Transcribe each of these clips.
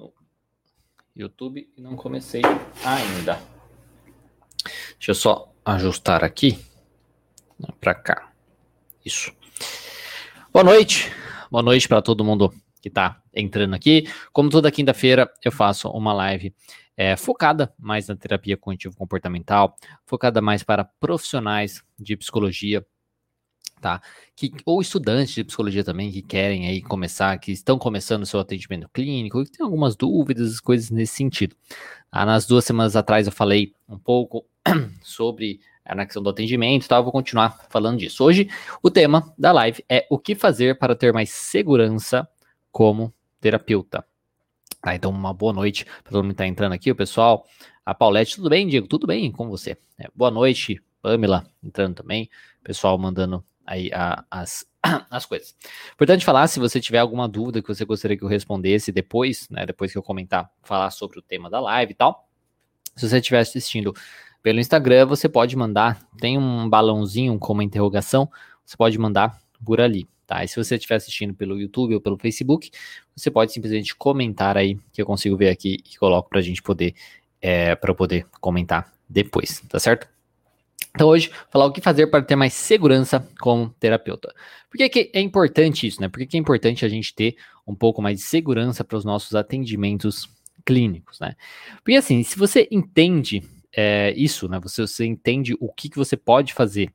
no YouTube e não comecei ainda. Deixa eu só ajustar aqui para cá. Isso. Boa noite. Boa noite para todo mundo que está entrando aqui. Como toda quinta-feira, eu faço uma live é, focada mais na terapia cognitivo-comportamental, focada mais para profissionais de psicologia, tá? Que, ou estudantes de psicologia também que querem aí começar, que estão começando o seu atendimento clínico, que tem algumas dúvidas, coisas nesse sentido. Ah, nas duas semanas atrás eu falei um pouco sobre a questão do atendimento, tá? Eu vou continuar falando disso. Hoje o tema da live é o que fazer para ter mais segurança como terapeuta. Ah, então, uma boa noite para todo mundo que está entrando aqui, o pessoal. A Paulette, tudo bem, Diego? Tudo bem com você? É, boa noite, Pamela entrando também. Pessoal mandando aí a, as, as coisas. Importante falar, se você tiver alguma dúvida que você gostaria que eu respondesse depois, né, depois que eu comentar, falar sobre o tema da live e tal. Se você estiver assistindo pelo Instagram, você pode mandar, tem um balãozinho com uma interrogação, você pode mandar por ali, tá? E se você estiver assistindo pelo YouTube ou pelo Facebook, você pode simplesmente comentar aí, que eu consigo ver aqui e coloco para a gente poder, é, para poder comentar depois, tá certo? Então hoje, falar o que fazer para ter mais segurança como terapeuta. Por que, que é importante isso, né? Por que, que é importante a gente ter um pouco mais de segurança para os nossos atendimentos clínicos, né? Porque assim, se você entende é, isso, né? Você, você entende o que, que você pode fazer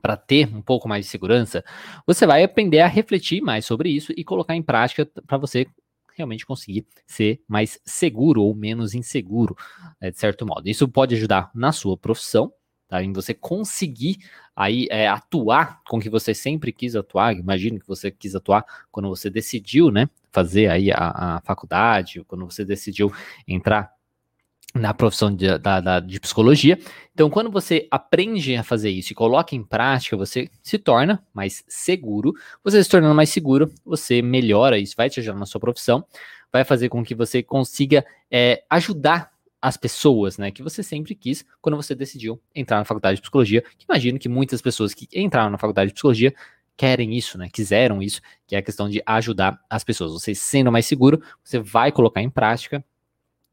para ter um pouco mais de segurança, você vai aprender a refletir mais sobre isso e colocar em prática para você realmente conseguir ser mais seguro ou menos inseguro, né, de certo modo. Isso pode ajudar na sua profissão, tá? Em você conseguir aí é, atuar com que você sempre quis atuar. Imagino que você quis atuar quando você decidiu, né? Fazer aí a, a faculdade, quando você decidiu entrar na profissão de, da, da, de psicologia. Então, quando você aprende a fazer isso e coloca em prática, você se torna mais seguro. Você se tornando mais seguro, você melhora isso, vai te ajudar na sua profissão, vai fazer com que você consiga é, ajudar as pessoas, né, que você sempre quis quando você decidiu entrar na faculdade de psicologia. Que imagino que muitas pessoas que entraram na faculdade de psicologia querem isso, né, quiseram isso, que é a questão de ajudar as pessoas. Você sendo mais seguro, você vai colocar em prática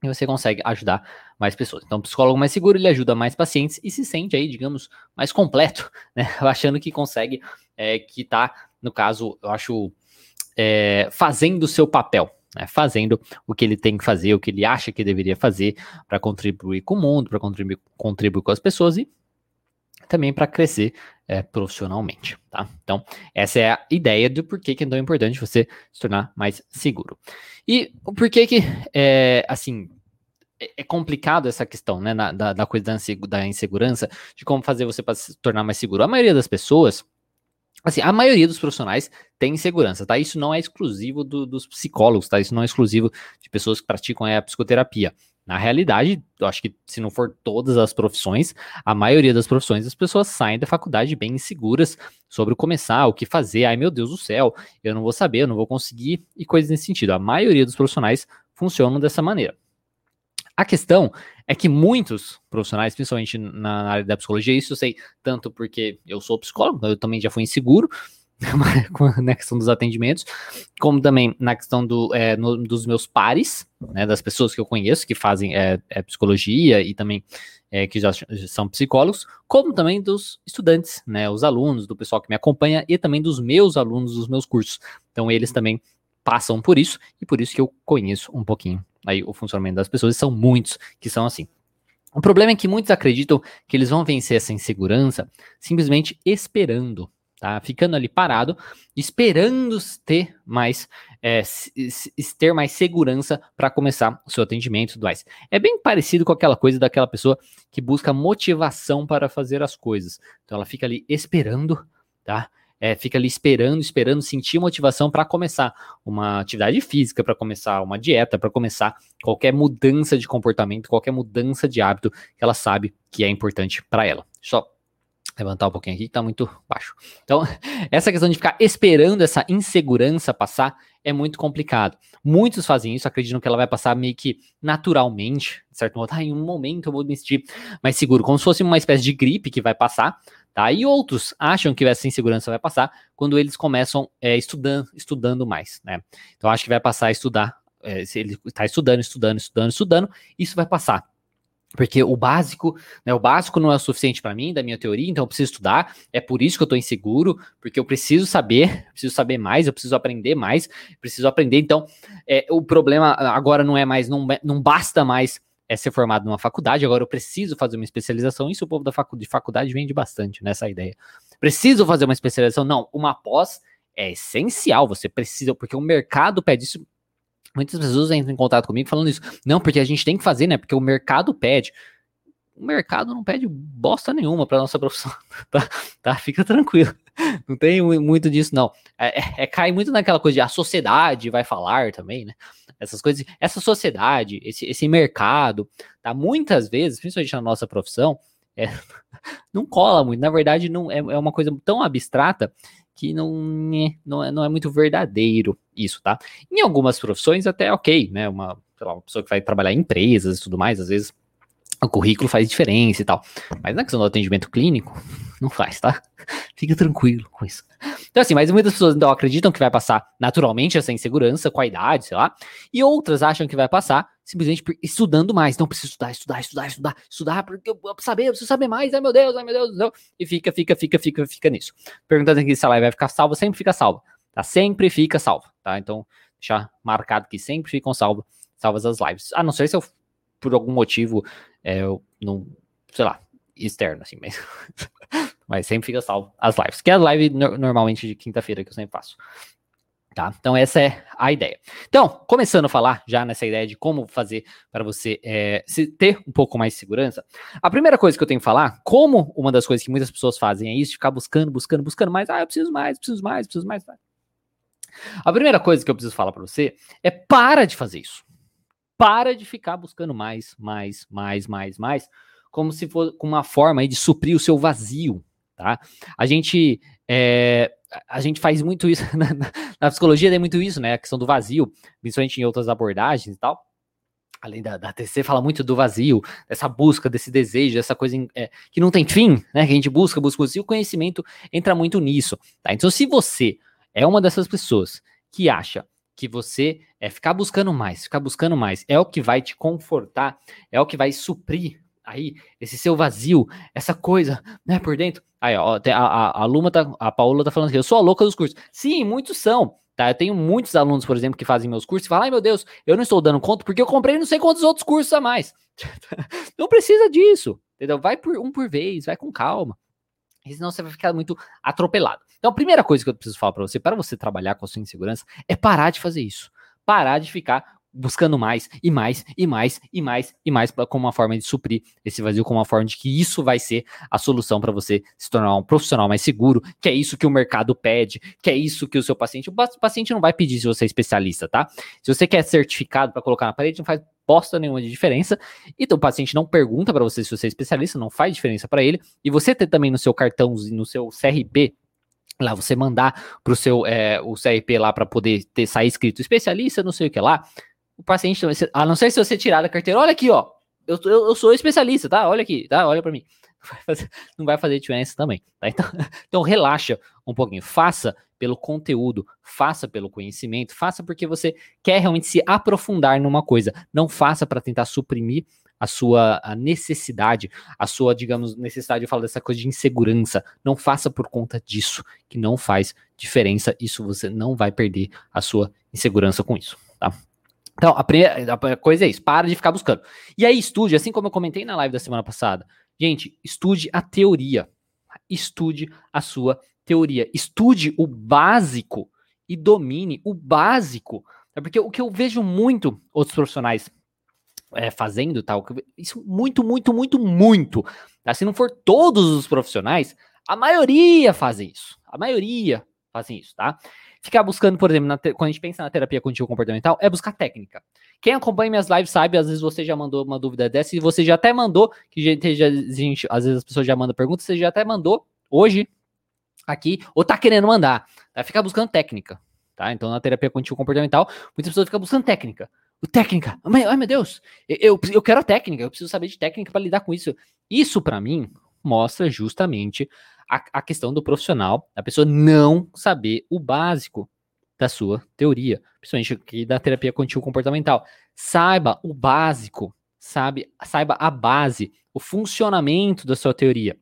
e você consegue ajudar mais pessoas. Então, o psicólogo mais seguro, ele ajuda mais pacientes e se sente aí, digamos, mais completo, né? Achando que consegue, é, que tá, no caso, eu acho, é, fazendo o seu papel, né? Fazendo o que ele tem que fazer, o que ele acha que deveria fazer para contribuir com o mundo, para contribuir, contribuir com as pessoas e também para crescer é, profissionalmente, tá? Então, essa é a ideia do porquê que é tão importante você se tornar mais seguro. E o porquê que, é, assim, é, é complicado essa questão, né, da, da, coisa da insegurança, de como fazer você para se tornar mais seguro. A maioria das pessoas, assim, a maioria dos profissionais tem insegurança, tá? Isso não é exclusivo do, dos psicólogos, tá? Isso não é exclusivo de pessoas que praticam a psicoterapia. Na realidade, eu acho que se não for todas as profissões, a maioria das profissões as pessoas saem da faculdade bem inseguras sobre o começar, o que fazer. Ai meu Deus do céu, eu não vou saber, eu não vou conseguir e coisas nesse sentido. A maioria dos profissionais funcionam dessa maneira. A questão é que muitos profissionais, principalmente na área da psicologia, isso eu sei tanto porque eu sou psicólogo, eu também já fui inseguro, na questão dos atendimentos, como também na questão do, é, no, dos meus pares, né, das pessoas que eu conheço que fazem é, é psicologia e também que já são psicólogos, como também dos estudantes, né, os alunos, do pessoal que me acompanha e também dos meus alunos dos meus cursos. Então eles também passam por isso e por isso que eu conheço um pouquinho aí o funcionamento das pessoas e são muitos que são assim. O problema é que muitos acreditam que eles vão vencer essa insegurança simplesmente esperando tá? Ficando ali parado, esperando ter mais, é, ter mais segurança para começar o seu atendimento e tudo mais. É bem parecido com aquela coisa daquela pessoa que busca motivação para fazer as coisas. Então ela fica ali esperando, tá? É, fica ali esperando, esperando sentir motivação para começar uma atividade física, para começar uma dieta, para começar qualquer mudança de comportamento, qualquer mudança de hábito que ela sabe que é importante para ela. Só levantar um pouquinho aqui que tá muito baixo. Então, essa questão de ficar esperando essa insegurança passar é muito complicado. Muitos fazem isso, acreditam que ela vai passar meio que naturalmente, de certo modo. Ah, em um momento eu vou me sentir mais seguro, como se fosse uma espécie de gripe que vai passar, tá? E outros acham que essa insegurança vai passar quando eles começam é, estudando, estudando mais, né? Então, acho que vai passar a estudar é, se ele está estudando, estudando, estudando, estudando, isso vai passar. Porque o básico, né, o básico não é o suficiente para mim, da minha teoria, então eu preciso estudar. É por isso que eu estou inseguro, porque eu preciso saber, preciso saber mais, eu preciso aprender mais, preciso aprender. Então, é, o problema agora não é mais, não, não basta mais é ser formado numa faculdade, agora eu preciso fazer uma especialização. Isso o povo da facu de faculdade vende bastante nessa ideia. Preciso fazer uma especialização? Não, uma pós é essencial, você precisa, porque o mercado pede isso Muitas pessoas entram em contato comigo falando isso. Não, porque a gente tem que fazer, né? Porque o mercado pede. O mercado não pede bosta nenhuma para nossa profissão, tá? tá? Fica tranquilo. Não tem muito disso, não. É, é, é, cai muito naquela coisa de a sociedade vai falar também, né? Essas coisas, essa sociedade, esse, esse mercado, tá? Muitas vezes, principalmente na nossa profissão, é, não cola muito. Na verdade, não é, é uma coisa tão abstrata que não, não, é, não é muito verdadeiro isso, tá? Em algumas profissões até ok, né? Uma, lá, uma pessoa que vai trabalhar em empresas e tudo mais, às vezes o currículo faz diferença e tal. Mas na questão do atendimento clínico, não faz, tá? Fica tranquilo com isso. Então, assim, mas muitas pessoas então acreditam que vai passar naturalmente essa insegurança com a idade, sei lá, e outras acham que vai passar simplesmente estudando mais. Então, preciso estudar, estudar, estudar, estudar, estudar, porque eu preciso saber, eu preciso saber mais, ai meu Deus, ai meu Deus, Deus. e fica, fica, fica, fica, fica nisso. Perguntando aqui se a live vai ficar salva, sempre fica salva, tá? Sempre fica salva, tá? Então, deixar marcado que sempre ficam salvas, salvas as lives. A não ser se eu, por algum motivo, é, eu não, sei lá, externo, assim, mas, mas sempre fica salvo as lives, que é a live no, normalmente de quinta-feira que eu sempre faço. Tá? Então, essa é a ideia. Então, começando a falar já nessa ideia de como fazer para você é, ter um pouco mais de segurança, a primeira coisa que eu tenho que falar, como uma das coisas que muitas pessoas fazem é isso, ficar buscando, buscando, buscando mais, ah, eu preciso mais, preciso mais, preciso mais. A primeira coisa que eu preciso falar para você é para de fazer isso. Para de ficar buscando mais, mais, mais, mais, mais, como se fosse uma forma de suprir o seu vazio, tá? A gente é, a gente faz muito isso na, na, psicologia, tem muito isso, né? A questão do vazio, principalmente em outras abordagens e tal. Além da, da TC, fala muito do vazio, dessa busca, desse desejo, dessa coisa é, que não tem fim, né? Que a gente busca, busca, busca. E o conhecimento entra muito nisso, tá? Então, se você é uma dessas pessoas que acha que você é ficar buscando mais, ficar buscando mais, é o que vai te confortar, é o que vai suprir aí esse seu vazio, essa coisa, né, por dentro. Aí, ó, a, a, a Luma tá, a Paula tá falando que eu sou a louca dos cursos. Sim, muitos são. Tá, eu tenho muitos alunos, por exemplo, que fazem meus cursos e falam: ai meu Deus, eu não estou dando conta porque eu comprei não sei quantos outros cursos a mais. não precisa disso, entendeu? Vai por um por vez, vai com calma. Senão você vai ficar muito atropelado. Então, a primeira coisa que eu preciso falar para você, para você trabalhar com a sua insegurança, é parar de fazer isso. Parar de ficar buscando mais e mais e mais e mais e mais pra, como uma forma de suprir esse vazio, como uma forma de que isso vai ser a solução para você se tornar um profissional mais seguro, que é isso que o mercado pede, que é isso que o seu paciente, o paciente não vai pedir se você é especialista, tá? Se você quer certificado para colocar na parede, não faz bosta nenhuma de diferença. Então o paciente não pergunta para você se você é especialista, não faz diferença para ele. E você ter também no seu cartão, no seu CRP, lá você mandar para o seu é, o CRP lá para poder ter sair escrito especialista, não sei o que lá o paciente, a não ser se você tirar da carteira, olha aqui, ó, eu, eu, eu sou especialista, tá? Olha aqui, tá? Olha para mim. Não vai, fazer, não vai fazer diferença também, tá? Então, então relaxa um pouquinho, faça pelo conteúdo, faça pelo conhecimento, faça porque você quer realmente se aprofundar numa coisa, não faça para tentar suprimir a sua a necessidade, a sua, digamos, necessidade, eu falo dessa coisa de insegurança, não faça por conta disso, que não faz diferença, isso você não vai perder a sua insegurança com isso, tá? Então, a, primeira, coisa é isso, para de ficar buscando. E aí, estude, assim como eu comentei na live da semana passada. Gente, estude a teoria. Estude a sua teoria. Estude o básico e domine o básico. É porque o que eu vejo muito outros profissionais é, fazendo, tal, isso muito, muito, muito, muito. Tá? Se não for todos os profissionais, a maioria fazem isso. A maioria fazem isso, tá? ficar buscando, por exemplo, quando a gente pensa na terapia cognitivo comportamental, é buscar técnica. Quem acompanha minhas lives sabe, às vezes você já mandou uma dúvida dessa e você já até mandou, que gente, já, gente, às vezes as pessoas já mandam perguntas, você já até mandou hoje aqui, ou tá querendo mandar. Vai ficar buscando técnica, tá? Então na terapia cognitivo comportamental, muitas pessoas ficam buscando técnica. Técnica, ai meu Deus, eu, eu quero a técnica, eu preciso saber de técnica para lidar com isso. Isso para mim mostra justamente a, a questão do profissional, a pessoa não saber o básico, da sua teoria, principalmente aqui da terapia contínua comportamental. Saiba o básico, sabe? Saiba a base, o funcionamento da sua teoria.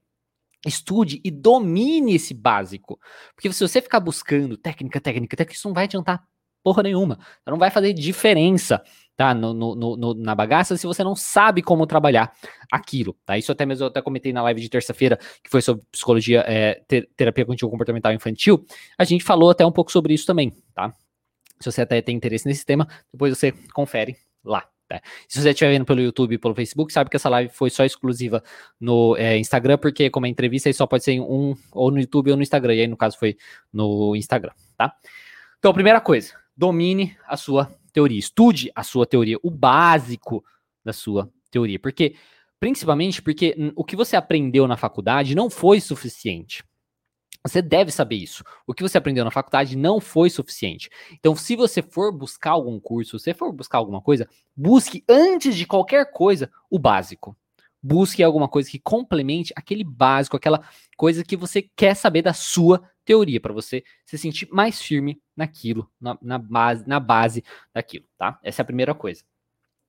Estude e domine esse básico. Porque se você ficar buscando técnica, técnica, técnica, isso não vai adiantar porra nenhuma. Não vai fazer diferença, tá? No, no, no, na bagaça se você não sabe como trabalhar aquilo, tá? Isso até mesmo eu até comentei na live de terça-feira, que foi sobre psicologia, é, ter, terapia comportamental infantil. A gente falou até um pouco sobre isso também, tá? Se você até tem interesse nesse tema, depois você confere lá. Tá? Se você estiver vendo pelo YouTube e pelo Facebook, sabe que essa live foi só exclusiva no é, Instagram, porque como é entrevista, aí só pode ser um ou no YouTube ou no Instagram. E aí, no caso, foi no Instagram, tá? Então, primeira coisa, domine a sua teoria, estude a sua teoria, o básico da sua teoria. Porque, principalmente porque o que você aprendeu na faculdade não foi suficiente. Você deve saber isso. O que você aprendeu na faculdade não foi suficiente. Então, se você for buscar algum curso, se você for buscar alguma coisa, busque antes de qualquer coisa o básico. Busque alguma coisa que complemente aquele básico, aquela coisa que você quer saber da sua teoria, para você se sentir mais firme naquilo, na, na, base, na base daquilo, tá? Essa é a primeira coisa.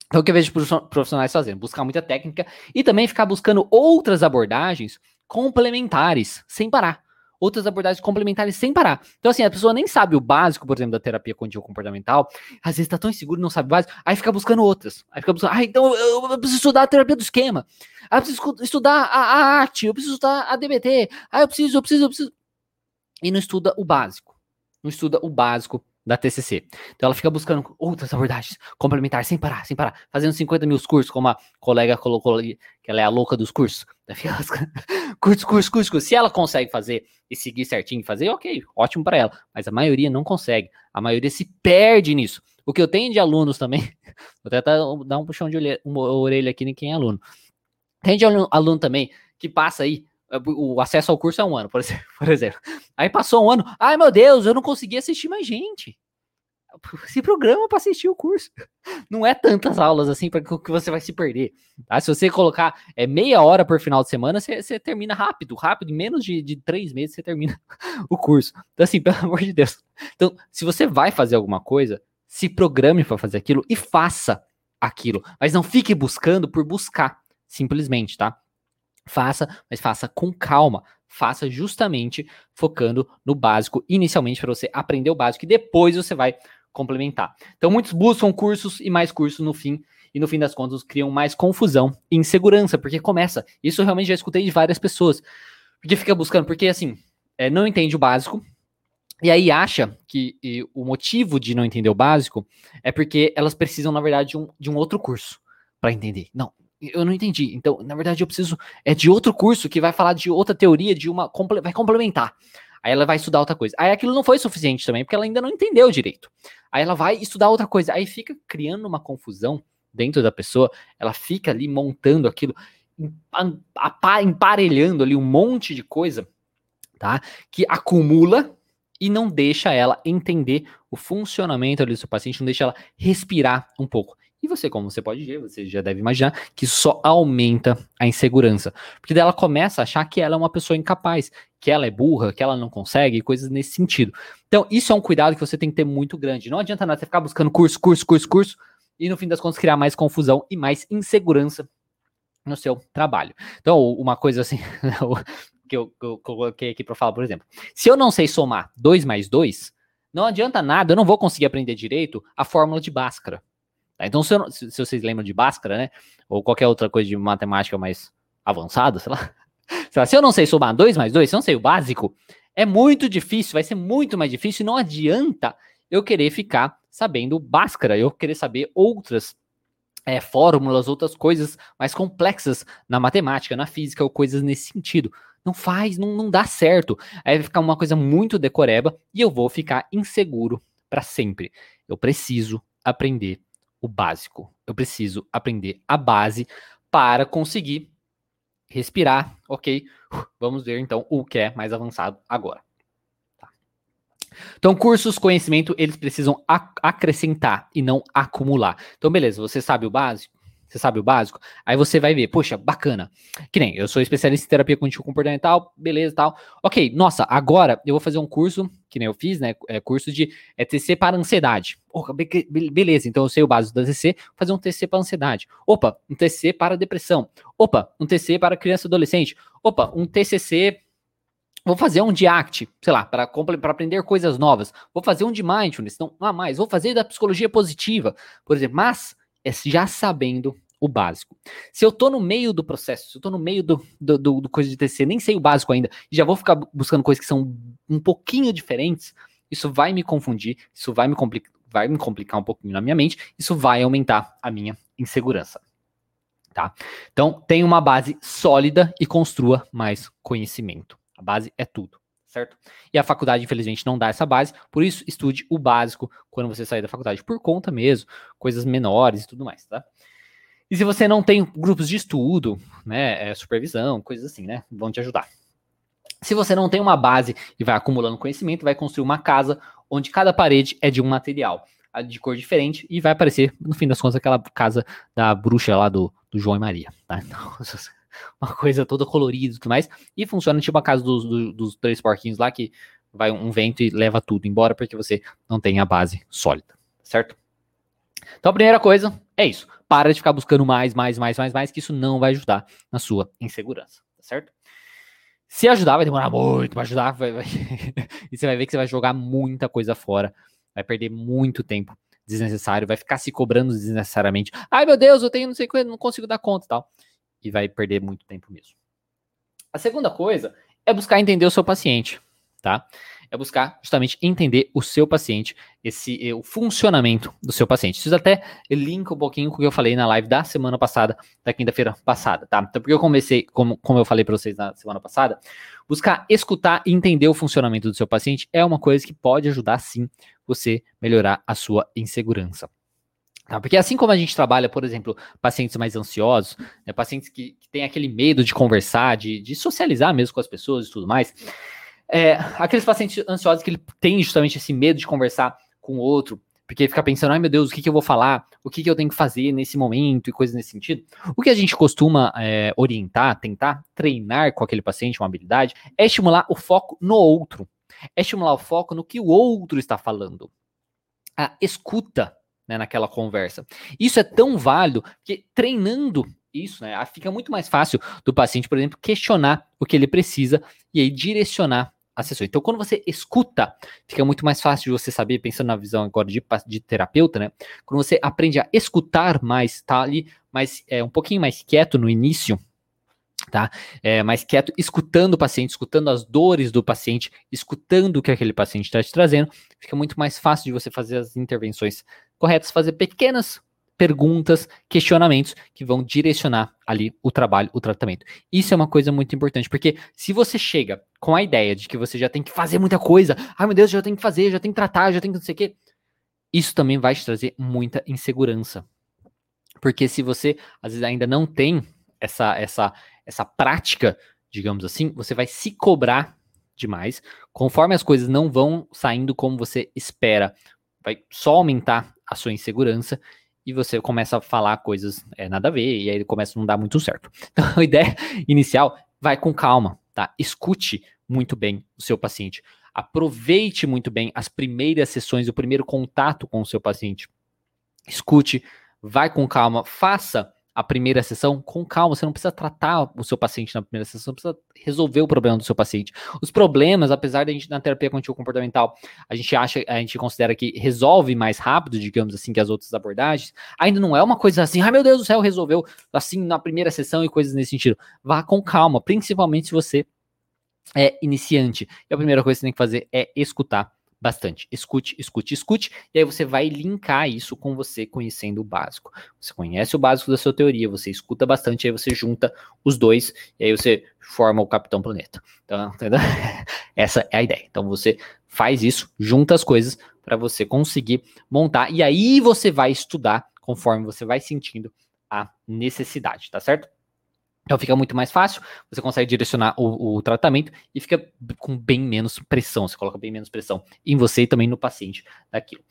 Então, o que eu vejo profissionais fazendo? Buscar muita técnica e também ficar buscando outras abordagens complementares, sem parar outras abordagens complementares sem parar. Então, assim, a pessoa nem sabe o básico, por exemplo, da terapia contínua comportamental, às vezes tá tão inseguro, não sabe o básico, aí fica buscando outras. Aí fica buscando, ah, então eu, eu preciso estudar a terapia do esquema, ah, eu preciso estudar a, a arte, eu preciso estudar a DBT, ah, eu preciso, eu preciso, eu preciso. E não estuda o básico. Não estuda o básico da TCC. Então ela fica buscando outras abordagens complementares, sem parar, sem parar, fazendo 50 mil cursos, como a colega colocou ali, que ela é a louca dos cursos. curso, curso, curso, curso. Se ela consegue fazer e seguir certinho fazer, ok, ótimo para ela. Mas a maioria não consegue. A maioria se perde nisso. O que eu tenho de alunos também, vou tentar dar um puxão de orelha, aqui em quem é aluno. Tem de aluno, aluno também que passa aí o acesso ao curso é um ano, por exemplo. Aí passou um ano, ai meu Deus, eu não consegui assistir mais gente. Se programa para assistir o curso. Não é tantas aulas assim para que você vai se perder. Tá? Se você colocar é, meia hora por final de semana, você, você termina rápido, rápido. Em menos de, de três meses você termina o curso. Então, assim, pelo amor de Deus. Então, se você vai fazer alguma coisa, se programe para fazer aquilo e faça aquilo. Mas não fique buscando por buscar, simplesmente, tá? Faça, mas faça com calma. Faça justamente focando no básico inicialmente para você aprender o básico e depois você vai complementar. Então muitos buscam cursos e mais cursos no fim e no fim das contas criam mais confusão e insegurança, porque começa. Isso eu realmente já escutei de várias pessoas. Porque fica buscando, porque assim, é, não entende o básico, e aí acha que o motivo de não entender o básico é porque elas precisam, na verdade, de um, de um outro curso para entender. Não, eu não entendi. Então, na verdade, eu preciso é de outro curso que vai falar de outra teoria, de uma vai complementar. Aí ela vai estudar outra coisa. Aí aquilo não foi suficiente também, porque ela ainda não entendeu direito. Aí ela vai estudar outra coisa. Aí fica criando uma confusão dentro da pessoa. Ela fica ali montando aquilo, emparelhando ali um monte de coisa, tá? Que acumula e não deixa ela entender o funcionamento ali do seu paciente, não deixa ela respirar um pouco. E você, como você pode ver, você já deve imaginar que só aumenta a insegurança. Porque daí ela começa a achar que ela é uma pessoa incapaz, que ela é burra, que ela não consegue, coisas nesse sentido. Então, isso é um cuidado que você tem que ter muito grande. Não adianta nada você ficar buscando curso, curso, curso, curso, e no fim das contas criar mais confusão e mais insegurança no seu trabalho. Então, uma coisa assim que eu, que eu coloquei aqui para falar, por exemplo, se eu não sei somar 2 mais 2, não adianta nada, eu não vou conseguir aprender direito a fórmula de Bhaskara. Tá? Então, se, eu, se, se, vocês lembram de Bhaskara, né? Ou qualquer outra coisa de matemática mais avançada, sei lá. sei lá se eu não sei somar 2 mais 2, se eu não sei o básico, é muito difícil, vai ser muito mais difícil. Não adianta eu querer ficar sabendo Bhaskara, eu querer saber outras é, fórmulas, outras coisas mais complexas na matemática, na física, ou coisas nesse sentido. Não faz, não, não dá certo. Aí vai ficar uma coisa muito decoreba e eu vou ficar inseguro para sempre. Eu preciso aprender o básico. Eu preciso aprender a base para conseguir respirar, ok? Vamos ver então o que é mais avançado agora. Tá. Então, cursos, conhecimento, eles precisam ac acrescentar e não acumular. Então, beleza, você sabe o básico? Você sabe o básico? Aí você vai ver, poxa, bacana. Que nem, eu sou especialista em terapia cognitivo comportamental, beleza tal. Ok, nossa, agora eu vou fazer um curso, que nem eu fiz, né? É, curso de é, TC para ansiedade. Beleza, então eu sei o básico da TC, vou fazer um TC para ansiedade. Opa, um TC para depressão. Opa, um TC para criança e adolescente. Opa, um TCC Vou fazer um de ACT, sei lá, para aprender coisas novas. Vou fazer um de mindfulness, não há mais. Vou fazer da psicologia positiva, por exemplo. Mas é já sabendo o básico. Se eu tô no meio do processo, se eu tô no meio do, do, do, do coisa de TC, nem sei o básico ainda, e já vou ficar buscando coisas que são um pouquinho diferentes, isso vai me confundir, isso vai me, vai me complicar um pouquinho na minha mente, isso vai aumentar a minha insegurança. Tá? Então, tenha uma base sólida e construa mais conhecimento. A base é tudo, certo? E a faculdade, infelizmente, não dá essa base, por isso estude o básico quando você sair da faculdade, por conta mesmo, coisas menores e tudo mais, tá? E se você não tem grupos de estudo, né, é, supervisão, coisas assim, né, vão te ajudar. Se você não tem uma base e vai acumulando conhecimento, vai construir uma casa onde cada parede é de um material de cor diferente e vai aparecer, no fim das contas, aquela casa da bruxa lá do, do João e Maria, tá? Então, uma coisa toda colorida e tudo mais. E funciona tipo a casa dos, dos, dos três porquinhos lá, que vai um vento e leva tudo embora, porque você não tem a base sólida, certo? Então a primeira coisa é isso. Para de ficar buscando mais, mais, mais, mais, mais, que isso não vai ajudar na sua insegurança, tá certo? Se ajudar, vai demorar muito para ajudar, vai, vai... e você vai ver que você vai jogar muita coisa fora, vai perder muito tempo desnecessário, vai ficar se cobrando desnecessariamente. Ai meu Deus, eu tenho não sei o não consigo dar conta e tal e vai perder muito tempo mesmo. A segunda coisa é buscar entender o seu paciente, tá? É buscar justamente entender o seu paciente, esse eh, o funcionamento do seu paciente. Isso até linka um pouquinho com o que eu falei na live da semana passada, da quinta-feira passada, tá? Então, porque eu comecei, como, como eu falei para vocês na semana passada, buscar escutar e entender o funcionamento do seu paciente é uma coisa que pode ajudar sim você melhorar a sua insegurança. Tá? Porque assim como a gente trabalha, por exemplo, pacientes mais ansiosos, né, pacientes que, que têm aquele medo de conversar, de, de socializar mesmo com as pessoas e tudo mais, é, aqueles pacientes ansiosos que ele tem justamente esse medo de conversar com o outro, porque fica pensando, ai meu Deus, o que, que eu vou falar, o que, que eu tenho que fazer nesse momento e coisas nesse sentido. O que a gente costuma é, orientar, tentar treinar com aquele paciente uma habilidade, é estimular o foco no outro, é estimular o foco no que o outro está falando. A escuta né, naquela conversa. Isso é tão válido que treinando isso, né, fica muito mais fácil do paciente, por exemplo, questionar o que ele precisa e aí direcionar a sessão. Então, quando você escuta, fica muito mais fácil de você saber, pensando na visão agora de, de terapeuta, né? Quando você aprende a escutar mais, tá ali mais, é, um pouquinho mais quieto no início, tá? É, mais quieto, escutando o paciente, escutando as dores do paciente, escutando o que aquele paciente está te trazendo, fica muito mais fácil de você fazer as intervenções corretas, fazer pequenas perguntas, questionamentos que vão direcionar ali o trabalho, o tratamento. Isso é uma coisa muito importante, porque se você chega com a ideia de que você já tem que fazer muita coisa, ai meu Deus, já tem que fazer, já tem que tratar, já tem que não sei o quê, isso também vai te trazer muita insegurança. Porque se você às vezes ainda não tem essa essa essa prática, digamos assim, você vai se cobrar demais, conforme as coisas não vão saindo como você espera, vai só aumentar a sua insegurança e você começa a falar coisas é, nada a ver e aí começa a não dar muito certo. Então a ideia inicial, vai com calma, tá? Escute muito bem o seu paciente. Aproveite muito bem as primeiras sessões, o primeiro contato com o seu paciente. Escute, vai com calma, faça a primeira sessão com calma. Você não precisa tratar o seu paciente na primeira sessão, você precisa resolver o problema do seu paciente. Os problemas, apesar de a gente na terapia contínua comportamental, a gente acha, a gente considera que resolve mais rápido, digamos assim, que as outras abordagens, ainda não é uma coisa assim, ai meu Deus do céu, resolveu assim na primeira sessão e coisas nesse sentido. Vá com calma, principalmente se você é iniciante. E a primeira coisa que você tem que fazer é escutar bastante. Escute, escute, escute, e aí você vai linkar isso com você conhecendo o básico. Você conhece o básico da sua teoria, você escuta bastante, aí você junta os dois, e aí você forma o Capitão Planeta. Então? Essa é a ideia. Então você faz isso, junta as coisas para você conseguir montar, e aí você vai estudar conforme você vai sentindo a necessidade, tá certo? Então fica muito mais fácil, você consegue direcionar o, o, tratamento e fica com bem menos pressão, você coloca bem menos pressão em você e também no paciente daquilo.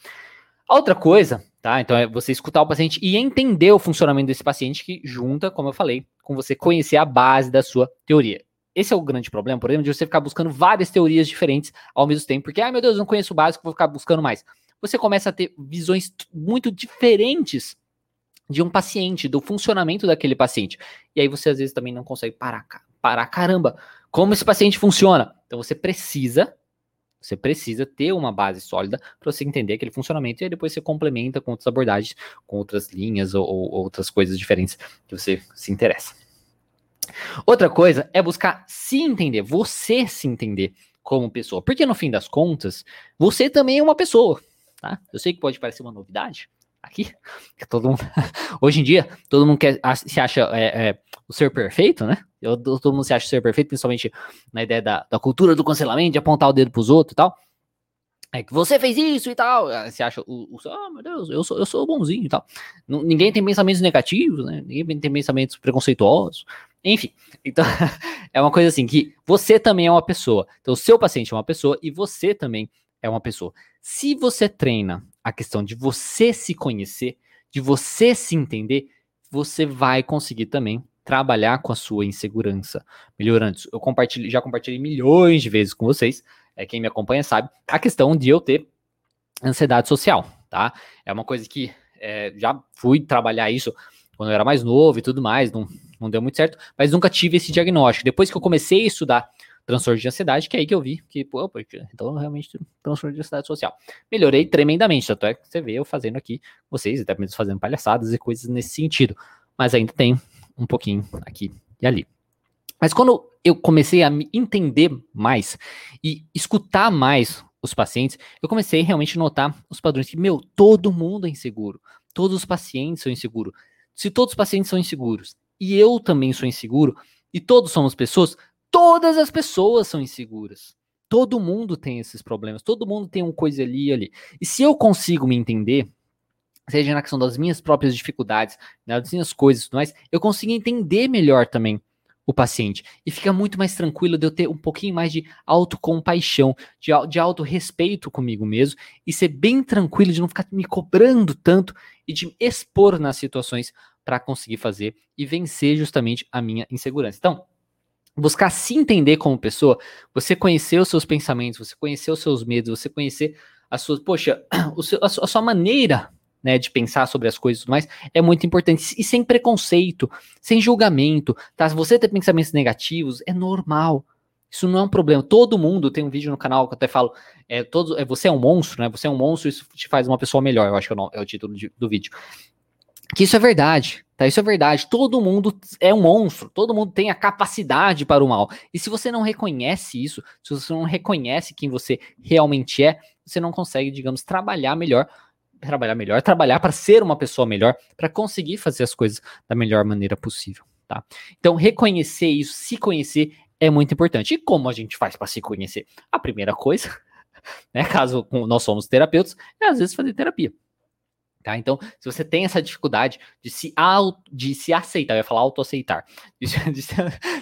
Outra coisa, tá? Então é você escutar o paciente e entender o funcionamento desse paciente que junta, como eu falei, com você conhecer a base da sua teoria. Esse é o grande problema, por exemplo, de você ficar buscando várias teorias diferentes ao mesmo tempo, porque, ai meu Deus, eu não conheço o básico, vou ficar buscando mais. Você começa a ter visões muito diferentes de um paciente, do funcionamento daquele paciente. E aí você às vezes também não consegue parar, parar, caramba, como esse paciente funciona. Então você precisa você precisa ter uma base sólida para você entender aquele funcionamento e aí depois você complementa com outras abordagens, com outras linhas ou, ou outras coisas diferentes que você se interessa. Outra coisa é buscar se entender, você se entender como pessoa, porque no fim das contas, você também é uma pessoa, tá? Eu sei que pode parecer uma novidade aqui, todo mundo, hoje em dia, todo mundo quer, se acha é, é, o ser perfeito, né? Eu, todo mundo se acha ser perfeito, principalmente na ideia da, da cultura do cancelamento, de apontar o dedo pros outros e tal. É que você fez isso e tal. Você acha, o, o, oh, meu Deus, eu sou, eu sou bonzinho e tal. Ninguém tem pensamentos negativos, né? Ninguém tem pensamentos preconceituosos. Enfim, então é uma coisa assim que você também é uma pessoa. Então, o seu paciente é uma pessoa e você também é uma pessoa. Se você treina a questão de você se conhecer, de você se entender, você vai conseguir também trabalhar com a sua insegurança, melhorando. Eu compartilhei, já compartilhei milhões de vezes com vocês, é, quem me acompanha sabe, a questão de eu ter ansiedade social, tá? É uma coisa que é, já fui trabalhar isso quando eu era mais novo e tudo mais, não, não deu muito certo, mas nunca tive esse diagnóstico. Depois que eu comecei a estudar transtorno de ansiedade, que é aí que eu vi que, pô, então realmente transtorno de ansiedade social. Melhorei tremendamente, tanto é que você vê eu fazendo aqui, vocês até mesmo fazendo palhaçadas e coisas nesse sentido, mas ainda tem um pouquinho aqui e ali. Mas quando eu comecei a me entender mais e escutar mais os pacientes, eu comecei realmente a notar os padrões que, meu, todo mundo é inseguro. Todos os pacientes são inseguros. Se todos os pacientes são inseguros e eu também sou inseguro, e todos somos pessoas, todas as pessoas são inseguras. Todo mundo tem esses problemas, todo mundo tem uma coisa ali e ali. E se eu consigo me entender, seja na questão das minhas próprias dificuldades, né, das minhas coisas e tudo mais, eu consigo entender melhor também o paciente. E fica muito mais tranquilo de eu ter um pouquinho mais de autocompaixão, de, de autorrespeito comigo mesmo, e ser bem tranquilo de não ficar me cobrando tanto e de me expor nas situações para conseguir fazer e vencer justamente a minha insegurança. Então, buscar se entender como pessoa, você conhecer os seus pensamentos, você conhecer os seus medos, você conhecer a sua, poxa, seu, a sua maneira né, de pensar sobre as coisas e tudo mais, é muito importante. E sem preconceito, sem julgamento, tá? Se você ter pensamentos negativos, é normal. Isso não é um problema. Todo mundo tem um vídeo no canal que eu até falo, é, todo, é, você é um monstro, né? Você é um monstro, isso te faz uma pessoa melhor, eu acho que é o, é o título de, do vídeo. Que isso é verdade, tá? Isso é verdade. Todo mundo é um monstro, todo mundo tem a capacidade para o mal. E se você não reconhece isso, se você não reconhece quem você realmente é, você não consegue, digamos, trabalhar melhor trabalhar melhor, trabalhar para ser uma pessoa melhor, para conseguir fazer as coisas da melhor maneira possível, tá? Então, reconhecer isso, se conhecer é muito importante. E como a gente faz para se conhecer? A primeira coisa, né, caso nós somos terapeutas, é às vezes fazer terapia. Tá? Então, se você tem essa dificuldade de se, auto, de se aceitar, eu ia falar autoaceitar, de, de,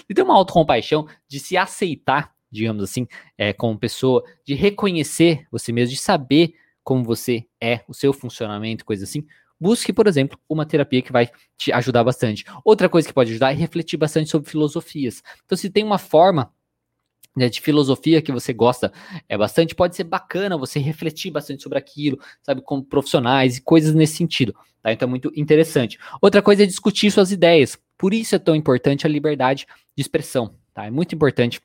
de ter uma autocompaixão, de se aceitar, digamos assim, é, como pessoa, de reconhecer você mesmo, de saber como você é, o seu funcionamento, coisa assim, busque, por exemplo, uma terapia que vai te ajudar bastante. Outra coisa que pode ajudar é refletir bastante sobre filosofias. Então, se tem uma forma né, de filosofia que você gosta é bastante, pode ser bacana você refletir bastante sobre aquilo, sabe, com profissionais e coisas nesse sentido. Tá? Então é muito interessante. Outra coisa é discutir suas ideias. Por isso é tão importante a liberdade de expressão. Tá? É muito importante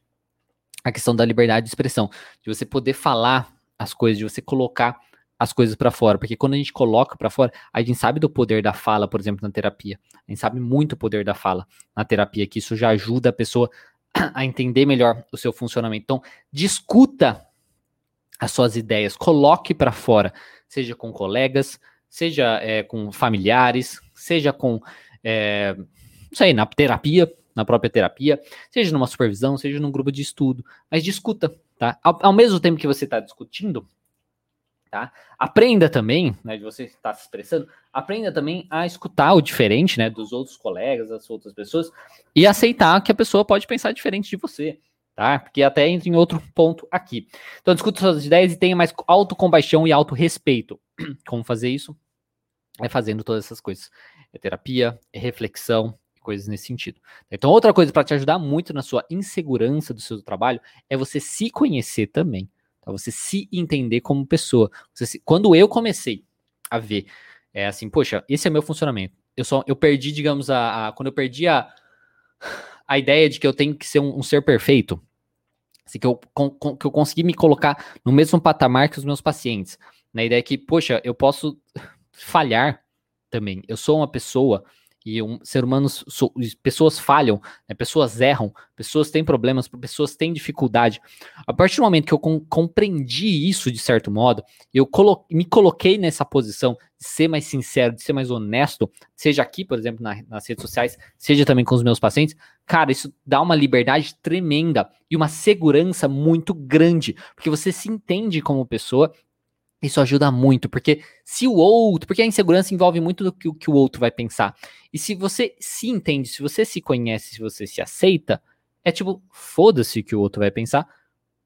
a questão da liberdade de expressão, de você poder falar as coisas, de você colocar as coisas para fora, porque quando a gente coloca para fora, a gente sabe do poder da fala, por exemplo, na terapia. A gente sabe muito o poder da fala na terapia, que isso já ajuda a pessoa a entender melhor o seu funcionamento. Então, discuta as suas ideias, coloque para fora, seja com colegas, seja é, com familiares, seja com, é, não sei, na terapia, na própria terapia, seja numa supervisão, seja num grupo de estudo, mas discuta, tá? Ao, ao mesmo tempo que você está discutindo, tá? Aprenda também, né, de você estar se expressando, aprenda também a escutar o diferente, né, dos outros colegas, das outras pessoas, e aceitar que a pessoa pode pensar diferente de você, tá? Porque até entra em outro ponto aqui. Então, discuta suas ideias e tenha mais autocompaixão e autorrespeito. como fazer isso? É fazendo todas essas coisas. É terapia, é reflexão, coisas nesse sentido. Então, outra coisa para te ajudar muito na sua insegurança do seu trabalho é você se conhecer também. Tá? Você se entender como pessoa. Se, quando eu comecei a ver, é assim, poxa, esse é meu funcionamento. Eu só, eu perdi, digamos, a, a quando eu perdi a, a ideia de que eu tenho que ser um, um ser perfeito, assim, que, eu, com, com, que eu consegui me colocar no mesmo patamar que os meus pacientes. Na ideia que, poxa, eu posso falhar também. Eu sou uma pessoa e um ser humano, so, pessoas falham, né, pessoas erram, pessoas têm problemas, pessoas têm dificuldade. A partir do momento que eu com, compreendi isso de certo modo, eu colo, me coloquei nessa posição de ser mais sincero, de ser mais honesto, seja aqui, por exemplo, na, nas redes sociais, seja também com os meus pacientes, cara, isso dá uma liberdade tremenda e uma segurança muito grande, porque você se entende como pessoa isso ajuda muito, porque se o outro, porque a insegurança envolve muito do que, que o outro vai pensar. E se você se entende, se você se conhece, se você se aceita, é tipo, foda-se o que o outro vai pensar,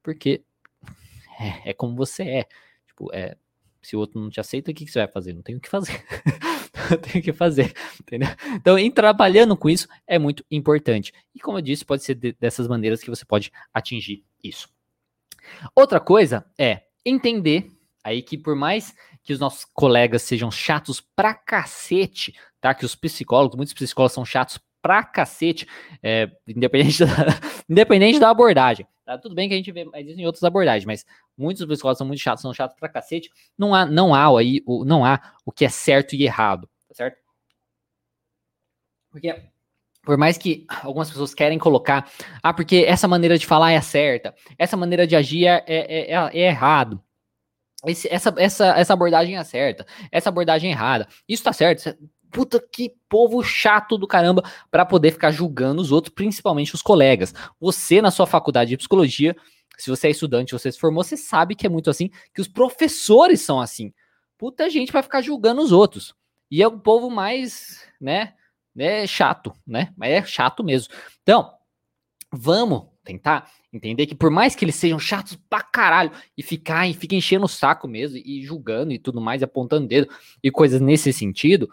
porque é, é, como você é. Tipo, é, se o outro não te aceita, o que, que você vai fazer? Não tem o que fazer. não tem o que fazer, entendeu? Então, em trabalhando com isso é muito importante. E como eu disse, pode ser de, dessas maneiras que você pode atingir isso. Outra coisa é entender Aí que por mais que os nossos colegas sejam chatos pra cacete, tá? Que os psicólogos, muitos psicólogos são chatos pra cacete, é, independente, da, independente da abordagem. Tá? Tudo bem que a gente vê isso em outras abordagens, mas muitos psicólogos são muito chatos, são chatos pra cacete. Não há, não há aí, o, não há o que é certo e errado, tá certo? Porque por mais que algumas pessoas querem colocar, ah, porque essa maneira de falar é certa, essa maneira de agir é, é, é, é errado. Esse, essa, essa, essa abordagem é certa, essa abordagem é errada. Isso tá certo. Puta que povo chato do caramba para poder ficar julgando os outros, principalmente os colegas. Você, na sua faculdade de psicologia, se você é estudante, você se formou, você sabe que é muito assim, que os professores são assim. Puta gente vai ficar julgando os outros. E é o povo mais, né, né, chato, né? Mas é chato mesmo. Então, vamos tentar entender que por mais que eles sejam chatos pra caralho e ficar e fica enchendo o saco mesmo e julgando e tudo mais, apontando dedo e coisas nesse sentido,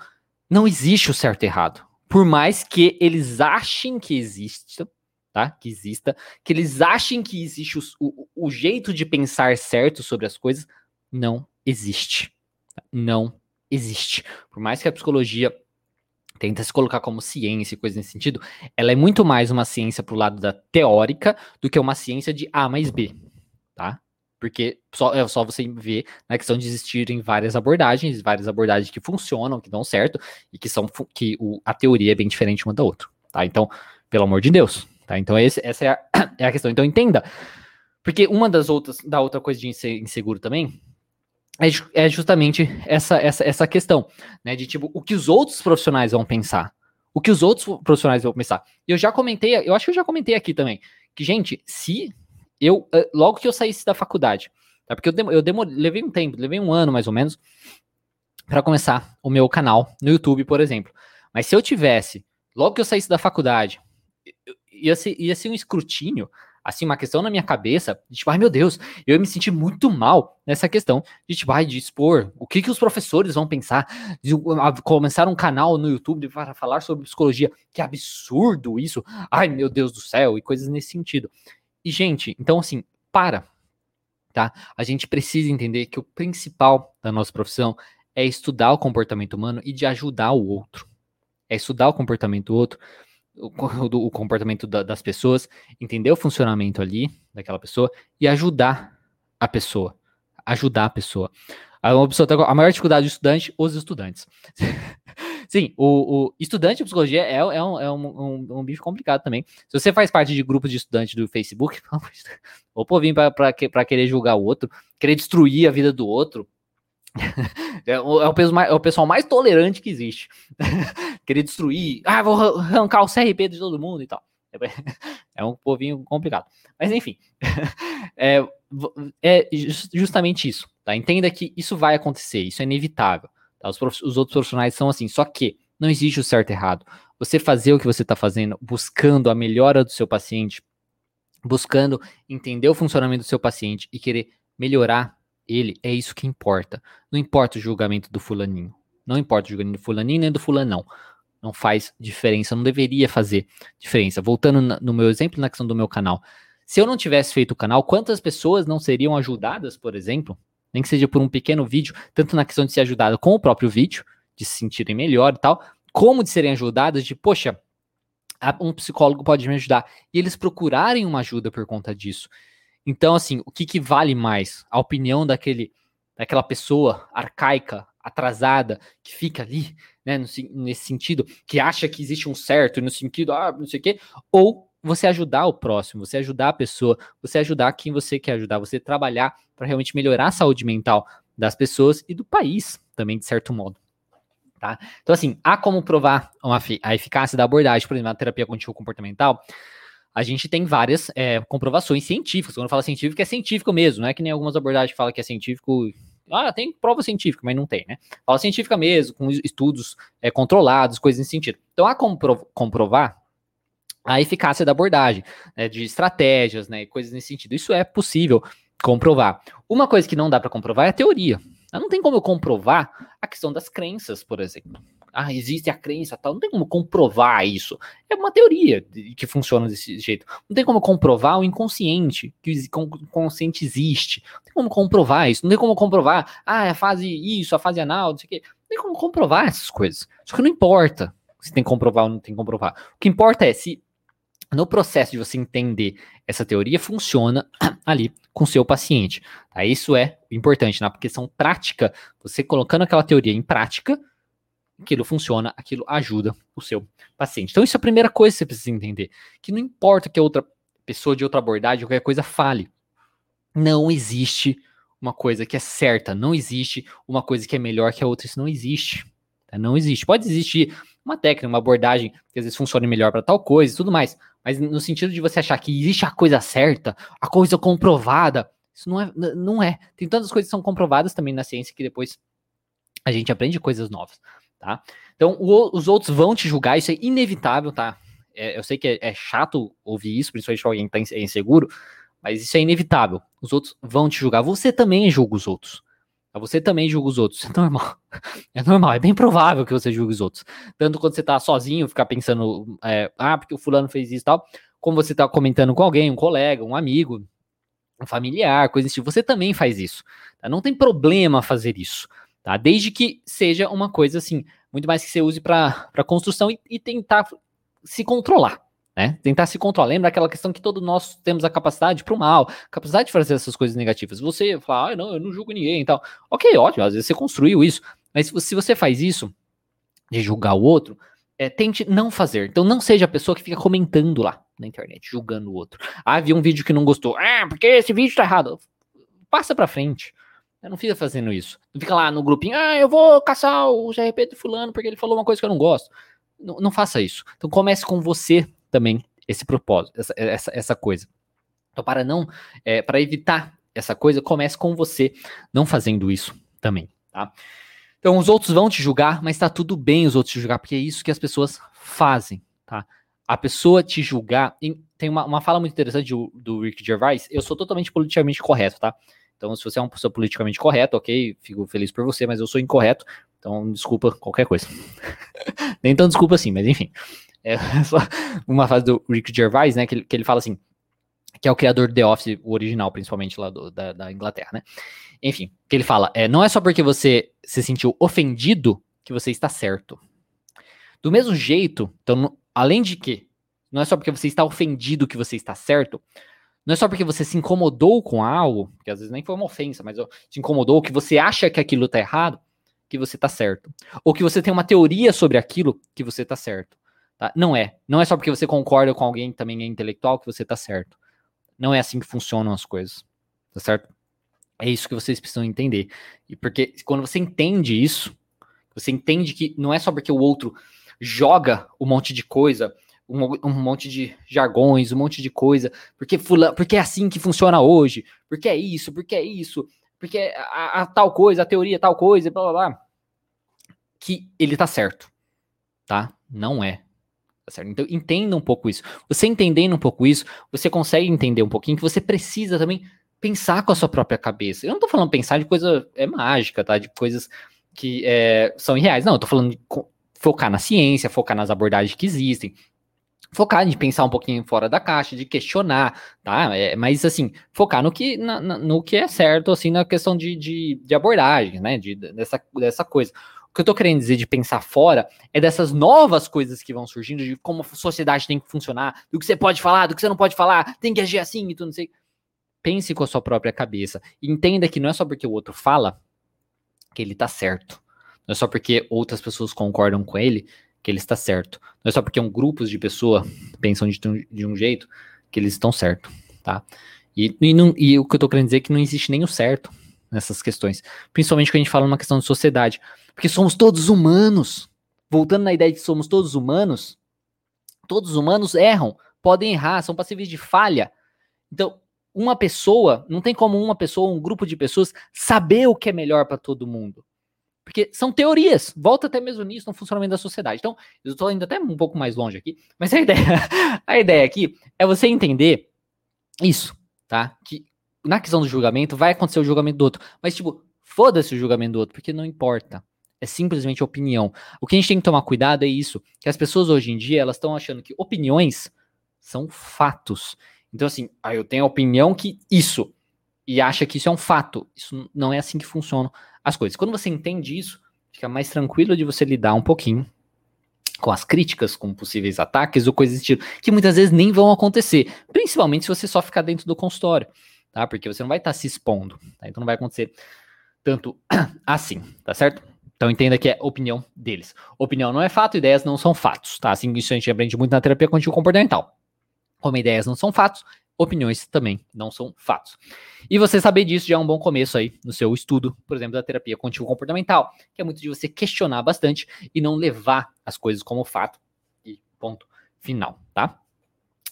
não existe o certo e errado. Por mais que eles achem que exista, tá? Que exista, que eles achem que existe o, o, o jeito de pensar certo sobre as coisas, não existe. Não existe. Por mais que a psicologia tenta se colocar como ciência e coisa nesse sentido, ela é muito mais uma ciência pro lado da teórica do que uma ciência de A mais B, tá? Porque só, é só você ver na questão de existirem várias abordagens, várias abordagens que funcionam, que dão certo, e que são que o, a teoria é bem diferente uma da outra, tá? Então, pelo amor de Deus, tá? Então, esse, essa é a, é a questão. Então, entenda. Porque uma das outras, da outra coisa de inseguro também, é, é justamente essa, essa, essa questão, né? De tipo, o que os outros profissionais vão pensar. O que os outros profissionais vão pensar. Eu já comentei, eu acho que eu já comentei aqui também, que, gente, se eu, eh, logo que eu saísse da faculdade, tá? Porque eu, eu demorei, levei um tempo, levei um ano mais ou menos, para começar o meu canal no YouTube, por exemplo. Mas se eu tivesse, logo que eu saísse da faculdade, ia ser, ia ser um escrutínio assim, uma questão na minha cabeça, de tipo, ai meu Deus, eu me senti muito mal nessa questão de tipo, ai, de expor o que que os professores vão pensar, de começar um canal no YouTube para falar sobre psicologia, que absurdo isso, ai meu Deus do céu, e coisas nesse sentido. E gente, então assim, para, tá? A gente precisa entender que o principal da nossa profissão é estudar o comportamento humano e de ajudar o outro. É estudar o comportamento do outro o, o comportamento da, das pessoas, entender o funcionamento ali daquela pessoa e ajudar a pessoa. Ajudar a pessoa. A, pessoa tá, a maior dificuldade do estudante, os estudantes. Sim, o, o, estudante de psicologia é, é, um, é um, um, um, bicho complicado também. Se você faz parte de grupos de estudantes do Facebook, ou vir para querer julgar o outro, querer destruir a vida do outro, é, o, é, o mais, é o pessoal mais tolerante que existe. Querer destruir, ah, vou arrancar o CRP de todo mundo e tal. É um povinho complicado. Mas enfim, é, é, justamente isso. Tá? Entenda que isso vai acontecer, isso é inevitável. Tá? Os, os outros profissionais são assim, só que não existe o certo e errado. Você fazer o que você está fazendo, buscando a melhora do seu paciente, buscando entender o funcionamento do seu paciente e querer melhorar ele, é isso que importa. Não importa o julgamento do fulaninho. Não importa o julgamento do fulaninho nem do fulanão. Não faz diferença, não deveria fazer diferença. Voltando no meu exemplo, na questão do meu canal. Se eu não tivesse feito o canal, quantas pessoas não seriam ajudadas, por exemplo, nem que seja por um pequeno vídeo, tanto na questão de ser ajudada com o próprio vídeo, de se sentirem melhor e tal, como de serem ajudadas de, poxa, um psicólogo pode me ajudar. E eles procurarem uma ajuda por conta disso. Então, assim, o que, que vale mais? A opinião daquele, daquela pessoa arcaica, atrasada, que fica ali, né, no, nesse sentido, que acha que existe um certo, no sentido, ah, não sei o quê, ou você ajudar o próximo, você ajudar a pessoa, você ajudar quem você quer ajudar, você trabalhar para realmente melhorar a saúde mental das pessoas e do país também, de certo modo. Tá? Então, assim, há como provar uma, a eficácia da abordagem, por exemplo, na terapia contínua comportamental. A gente tem várias é, comprovações científicas. Quando fala científico, é científico mesmo, não é que nem algumas abordagens falam que é científico. Ah, tem prova científica, mas não tem, né? Fala científica mesmo, com estudos é, controlados, coisas nesse sentido. Então, há como comprovar a eficácia da abordagem, né, de estratégias, né, coisas nesse sentido. Isso é possível comprovar. Uma coisa que não dá para comprovar é a teoria. Não tem como eu comprovar a questão das crenças, por exemplo. Ah, existe a crença tal. Não tem como comprovar isso. É uma teoria que funciona desse jeito. Não tem como comprovar o inconsciente, que o inconsciente existe. Não tem como comprovar isso. Não tem como comprovar, ah, é a fase isso, a fase anal, não sei o quê. Não tem como comprovar essas coisas. Só que não importa se tem que comprovar ou não tem que comprovar. O que importa é se no processo de você entender essa teoria, funciona ali com o seu paciente. Tá? Isso é importante, na questão prática, você colocando aquela teoria em prática, aquilo funciona, aquilo ajuda o seu paciente. Então, isso é a primeira coisa que você precisa entender. Que não importa que a outra pessoa de outra abordagem, qualquer coisa, fale. Não existe uma coisa que é certa, não existe uma coisa que é melhor que a outra, isso não existe. Tá? Não existe. Pode existir uma técnica, uma abordagem que às vezes funcione melhor para tal coisa e tudo mais. Mas no sentido de você achar que existe a coisa certa, a coisa comprovada, isso não é, não é. Tem tantas coisas que são comprovadas também na ciência que depois a gente aprende coisas novas, tá? Então, o, os outros vão te julgar, isso é inevitável, tá? É, eu sei que é, é, chato ouvir isso, principalmente pra alguém que tá inseguro, mas isso é inevitável. Os outros vão te julgar. Você também julga os outros. Você também julga os outros. É normal. É normal, é bem provável que você julgue os outros. Tanto quando você tá sozinho, ficar pensando, é, ah, porque o fulano fez isso e tal, como você tá comentando com alguém, um colega, um amigo, um familiar, coisa assim, você também faz isso. Tá? Não tem problema fazer isso, tá? Desde que seja uma coisa assim, muito mais que você use para construção e, e tentar se controlar né? Tentar se controlar. Lembra aquela questão que todos nós temos a capacidade para o mal, capacidade de fazer essas coisas negativas. Você fala, ah, não, eu não julgo ninguém e tal. Ok, ótimo, às vezes você construiu isso. Mas se você faz isso, de julgar o outro, é, tente não fazer. Então não seja a pessoa que fica comentando lá na internet, julgando o outro. Ah, vi um vídeo que não gostou. Ah, porque esse vídeo tá errado. Passa pra frente. Não fica fazendo isso. Não fica lá no grupinho, ah, eu vou caçar o GRP do fulano porque ele falou uma coisa que eu não gosto. Não, não faça isso. Então comece com você também esse propósito, essa, essa, essa coisa. Então, para não, é, para evitar essa coisa, comece com você não fazendo isso também, tá? Então, os outros vão te julgar, mas tá tudo bem os outros te julgar, porque é isso que as pessoas fazem, tá? A pessoa te julgar. Tem uma, uma fala muito interessante do, do Rick Gervais. Eu sou totalmente politicamente correto, tá? Então, se você é uma pessoa politicamente correta, ok, fico feliz por você, mas eu sou incorreto, então desculpa qualquer coisa. Nem tão desculpa assim, mas enfim. É só uma frase do Rick Gervais, né? Que ele, que ele fala assim, que é o criador do The Office, o original, principalmente lá do, da, da, Inglaterra, né? Enfim, que ele fala, é, não é só porque você se sentiu ofendido que você está certo. Do mesmo jeito, então, além de que, não é só porque você está ofendido que você está certo, não é só porque você se incomodou com algo, que às vezes nem foi uma ofensa, mas se incomodou, que você acha que aquilo está errado, que você está certo. Ou que você tem uma teoria sobre aquilo, que você está certo. Tá? Não é. Não é só porque você concorda com alguém que também é intelectual que você tá certo. Não é assim que funcionam as coisas. Tá certo? É isso que vocês precisam entender. E porque quando você entende isso, você entende que não é só porque o outro joga um monte de coisa, um, um monte de jargões, um monte de coisa, porque fulano, porque é assim que funciona hoje, porque é isso, porque é isso, porque a, a tal coisa, a teoria é tal coisa, blá blá blá, que ele tá certo, tá? Não é. Tá certo? Então entenda um pouco isso. Você entendendo um pouco isso, você consegue entender um pouquinho que você precisa também pensar com a sua própria cabeça. Eu não tô falando pensar de coisa é mágica, tá? De coisas que é, são irreais. Não, eu tô falando de focar na ciência, focar nas abordagens que existem, focar em pensar um pouquinho fora da caixa, de questionar, tá? É, mas assim, focar no que, na, no que é certo, assim, na questão de, de, de abordagem, né? De, dessa, dessa coisa. O que eu tô querendo dizer de pensar fora é dessas novas coisas que vão surgindo, de como a sociedade tem que funcionar, do que você pode falar, do que você não pode falar, tem que agir assim e tudo, não sei. Pense com a sua própria cabeça. Entenda que não é só porque o outro fala que ele tá certo. Não é só porque outras pessoas concordam com ele que ele está certo. Não é só porque um grupo de pessoas pensam de, de, um jeito que eles estão certo, tá? E, e, não, e, o que eu tô querendo dizer é que não existe nem o certo nessas questões. Principalmente quando a gente fala numa questão de sociedade. Porque somos todos humanos. Voltando na ideia de que somos todos humanos, todos os humanos erram, podem errar, são passíveis de falha. Então, uma pessoa, não tem como uma pessoa, um grupo de pessoas saber o que é melhor para todo mundo. Porque são teorias, volta até mesmo nisso no funcionamento da sociedade. Então, eu estou indo até um pouco mais longe aqui, mas a ideia, a ideia aqui é você entender isso, tá? Que na questão do julgamento vai acontecer o julgamento do outro, mas tipo, foda-se o julgamento do outro, porque não importa. É simplesmente opinião. O que a gente tem que tomar cuidado é isso, que as pessoas hoje em dia, elas estão achando que opiniões são fatos. Então, assim, ah, eu tenho a opinião que isso, e acha que isso é um fato. Isso não é assim que funcionam as coisas. Quando você entende isso, fica mais tranquilo de você lidar um pouquinho com as críticas, com possíveis ataques ou coisas desse tipo, que muitas vezes nem vão acontecer, principalmente se você só ficar dentro do consultório, tá? Porque você não vai estar tá se expondo, tá? Então não vai acontecer tanto assim, tá certo? Então entenda que é opinião deles. Opinião não é fato, ideias não são fatos, tá? Assim, isso a gente aprende muito na terapia cognitivo comportamental. Como ideias não são fatos, opiniões também não são fatos. E você saber disso já é um bom começo aí no seu estudo, por exemplo, da terapia cognitivo comportamental, que é muito de você questionar bastante e não levar as coisas como fato e ponto final, tá?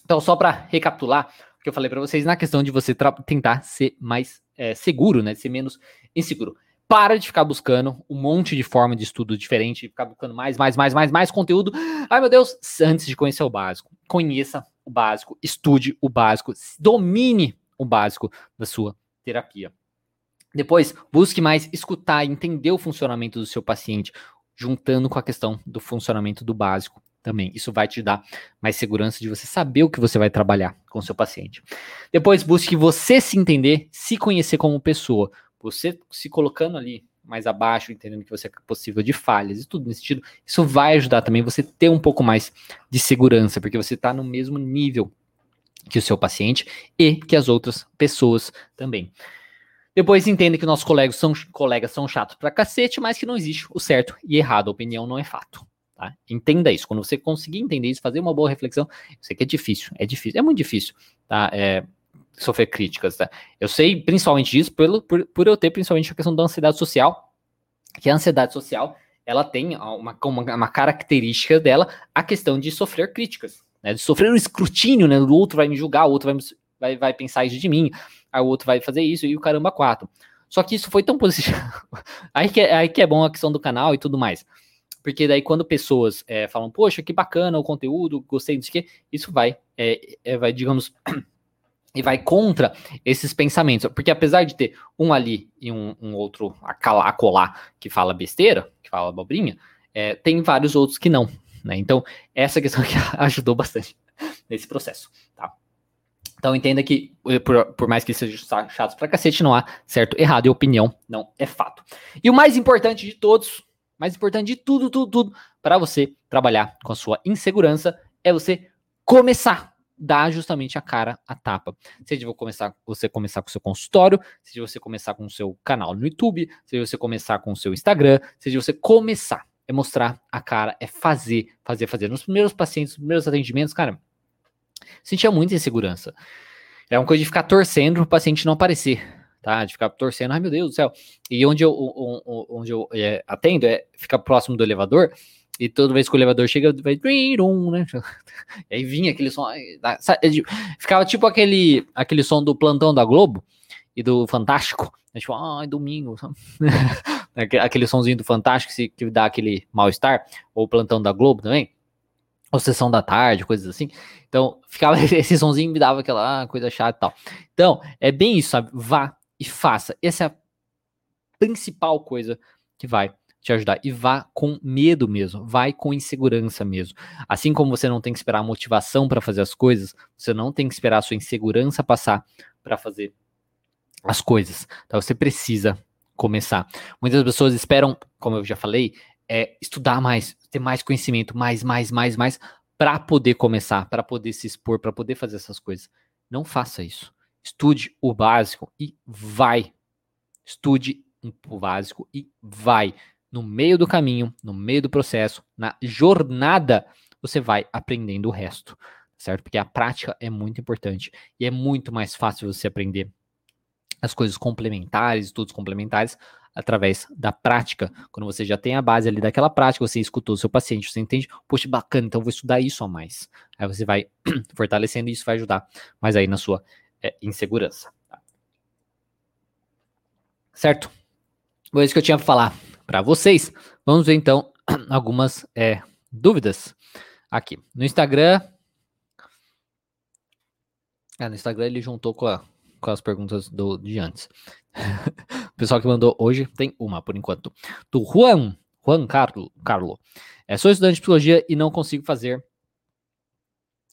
Então, só para recapitular o que eu falei para vocês na questão de você tentar ser mais é, seguro, né, ser menos inseguro. Para de ficar buscando um monte de forma de estudo diferente, ficar buscando mais, mais, mais, mais, mais conteúdo. Ai, meu Deus, antes de conhecer o básico. Conheça o básico, estude o básico, domine o básico da sua terapia. Depois, busque mais escutar e entender o funcionamento do seu paciente, juntando com a questão do funcionamento do básico também. Isso vai te dar mais segurança de você saber o que você vai trabalhar com o seu paciente. Depois, busque você se entender, se conhecer como pessoa. Você se colocando ali mais abaixo, entendendo que você é possível de falhas e tudo nesse sentido, isso vai ajudar também você ter um pouco mais de segurança, porque você está no mesmo nível que o seu paciente e que as outras pessoas também. Depois entenda que nossos colegas são, colegas são chatos pra cacete, mas que não existe o certo e errado. A opinião não é fato. Tá? Entenda isso. Quando você conseguir entender isso, fazer uma boa reflexão, eu sei que é difícil, é difícil, é muito difícil. Tá? É, sofrer críticas, tá? Eu sei principalmente disso pelo, por, por eu ter principalmente a questão da ansiedade social, que a ansiedade social, ela tem uma, uma, uma característica dela, a questão de sofrer críticas, né? De sofrer um escrutínio, né? O outro vai me julgar, o outro vai, vai, vai pensar isso de mim, aí o outro vai fazer isso, e o caramba quatro. Só que isso foi tão positivo. aí, que é, aí que é bom a questão do canal e tudo mais. Porque daí quando pessoas é, falam, poxa, que bacana o conteúdo, gostei disso que, isso vai, é, é, vai, digamos, e vai contra esses pensamentos. Porque apesar de ter um ali e um, um outro a colar que fala besteira, que fala abobrinha, é, tem vários outros que não. Né? Então, essa questão que ajudou bastante nesse processo. Tá? Então, entenda que, eh, por, por mais que seja chato pra cacete, não há certo, errado, e opinião não é fato. E o mais importante de todos, mais importante de tudo, tudo, tudo, para você trabalhar com a sua insegurança, é você começar dá justamente a cara a tapa. Seja começar, você começar com o seu consultório, seja você começar com o seu canal no YouTube, seja você começar com o seu Instagram, seja você começar. É mostrar a cara, é fazer, fazer, fazer. Nos primeiros pacientes, nos primeiros atendimentos, cara, sentia muita insegurança. É uma coisa de ficar torcendo o paciente não aparecer, tá? De ficar torcendo, ai meu Deus do céu. E onde eu, onde eu é, atendo é ficar próximo do elevador, e toda vez que o elevador chega, vai. Né? E aí vinha aquele som. Ficava tipo aquele, aquele som do plantão da Globo e do Fantástico. Né? Tipo, ai, domingo. aquele sonzinho do Fantástico que dá aquele mal-estar. Ou plantão da Globo também. ou sessão da tarde, coisas assim. Então, ficava esse sonzinho me dava aquela ah, coisa chata e tal. Então, é bem isso, sabe? Vá e faça. Essa é a principal coisa que vai te ajudar. E vá com medo mesmo, vai com insegurança mesmo. Assim como você não tem que esperar a motivação para fazer as coisas, você não tem que esperar a sua insegurança passar para fazer as coisas. Então você precisa começar. Muitas pessoas esperam, como eu já falei, é estudar mais, ter mais conhecimento, mais, mais, mais, mais, para poder começar, para poder se expor, para poder fazer essas coisas. Não faça isso. Estude o básico e vai. Estude o básico e vai. No meio do caminho, no meio do processo, na jornada, você vai aprendendo o resto, certo? Porque a prática é muito importante e é muito mais fácil você aprender as coisas complementares, estudos complementares, através da prática. Quando você já tem a base ali daquela prática, você escutou o seu paciente, você entende, poxa, bacana, então vou estudar isso a mais. Aí você vai fortalecendo e isso vai ajudar mais aí na sua é, insegurança. Tá? Certo? É isso que eu tinha para falar para vocês. Vamos ver então algumas é, dúvidas aqui. No Instagram. É, no Instagram ele juntou com, a, com as perguntas do, de antes. o pessoal que mandou hoje tem uma, por enquanto. Do Juan, Juan Carlo. Carlo. É, sou estudante de psicologia e não consigo fazer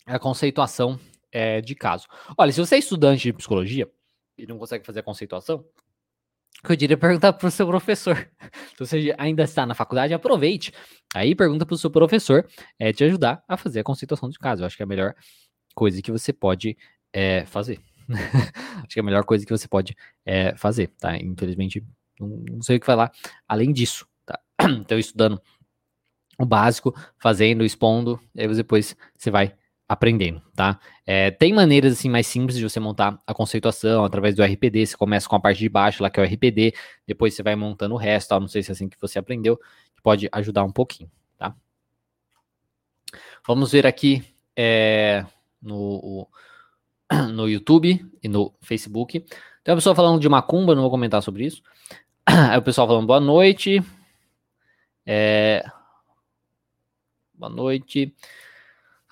a conceituação é, de caso. Olha, se você é estudante de psicologia e não consegue fazer a conceituação, que eu diria é perguntar para o seu professor. Se você ainda está na faculdade, aproveite. Aí pergunta para o seu professor é, te ajudar a fazer a conceituação de caso. Eu acho que é a melhor coisa que você pode é, fazer. Acho que é a melhor coisa que você pode é, fazer, tá? Infelizmente, não, sei o que falar além disso, tá? Então, estudando o básico, fazendo, expondo, aí depois você vai aprendendo, tá? É, tem maneiras assim mais simples de você montar a conceituação através do RPD. Você começa com a parte de baixo lá que é o RPD, depois você vai montando o resto. Não sei se é assim que você aprendeu, que pode ajudar um pouquinho, tá? Vamos ver aqui é, no no YouTube e no Facebook. Tem uma pessoa falando de macumba, não vou comentar sobre isso. Aí o pessoal falando boa noite. É... Boa noite.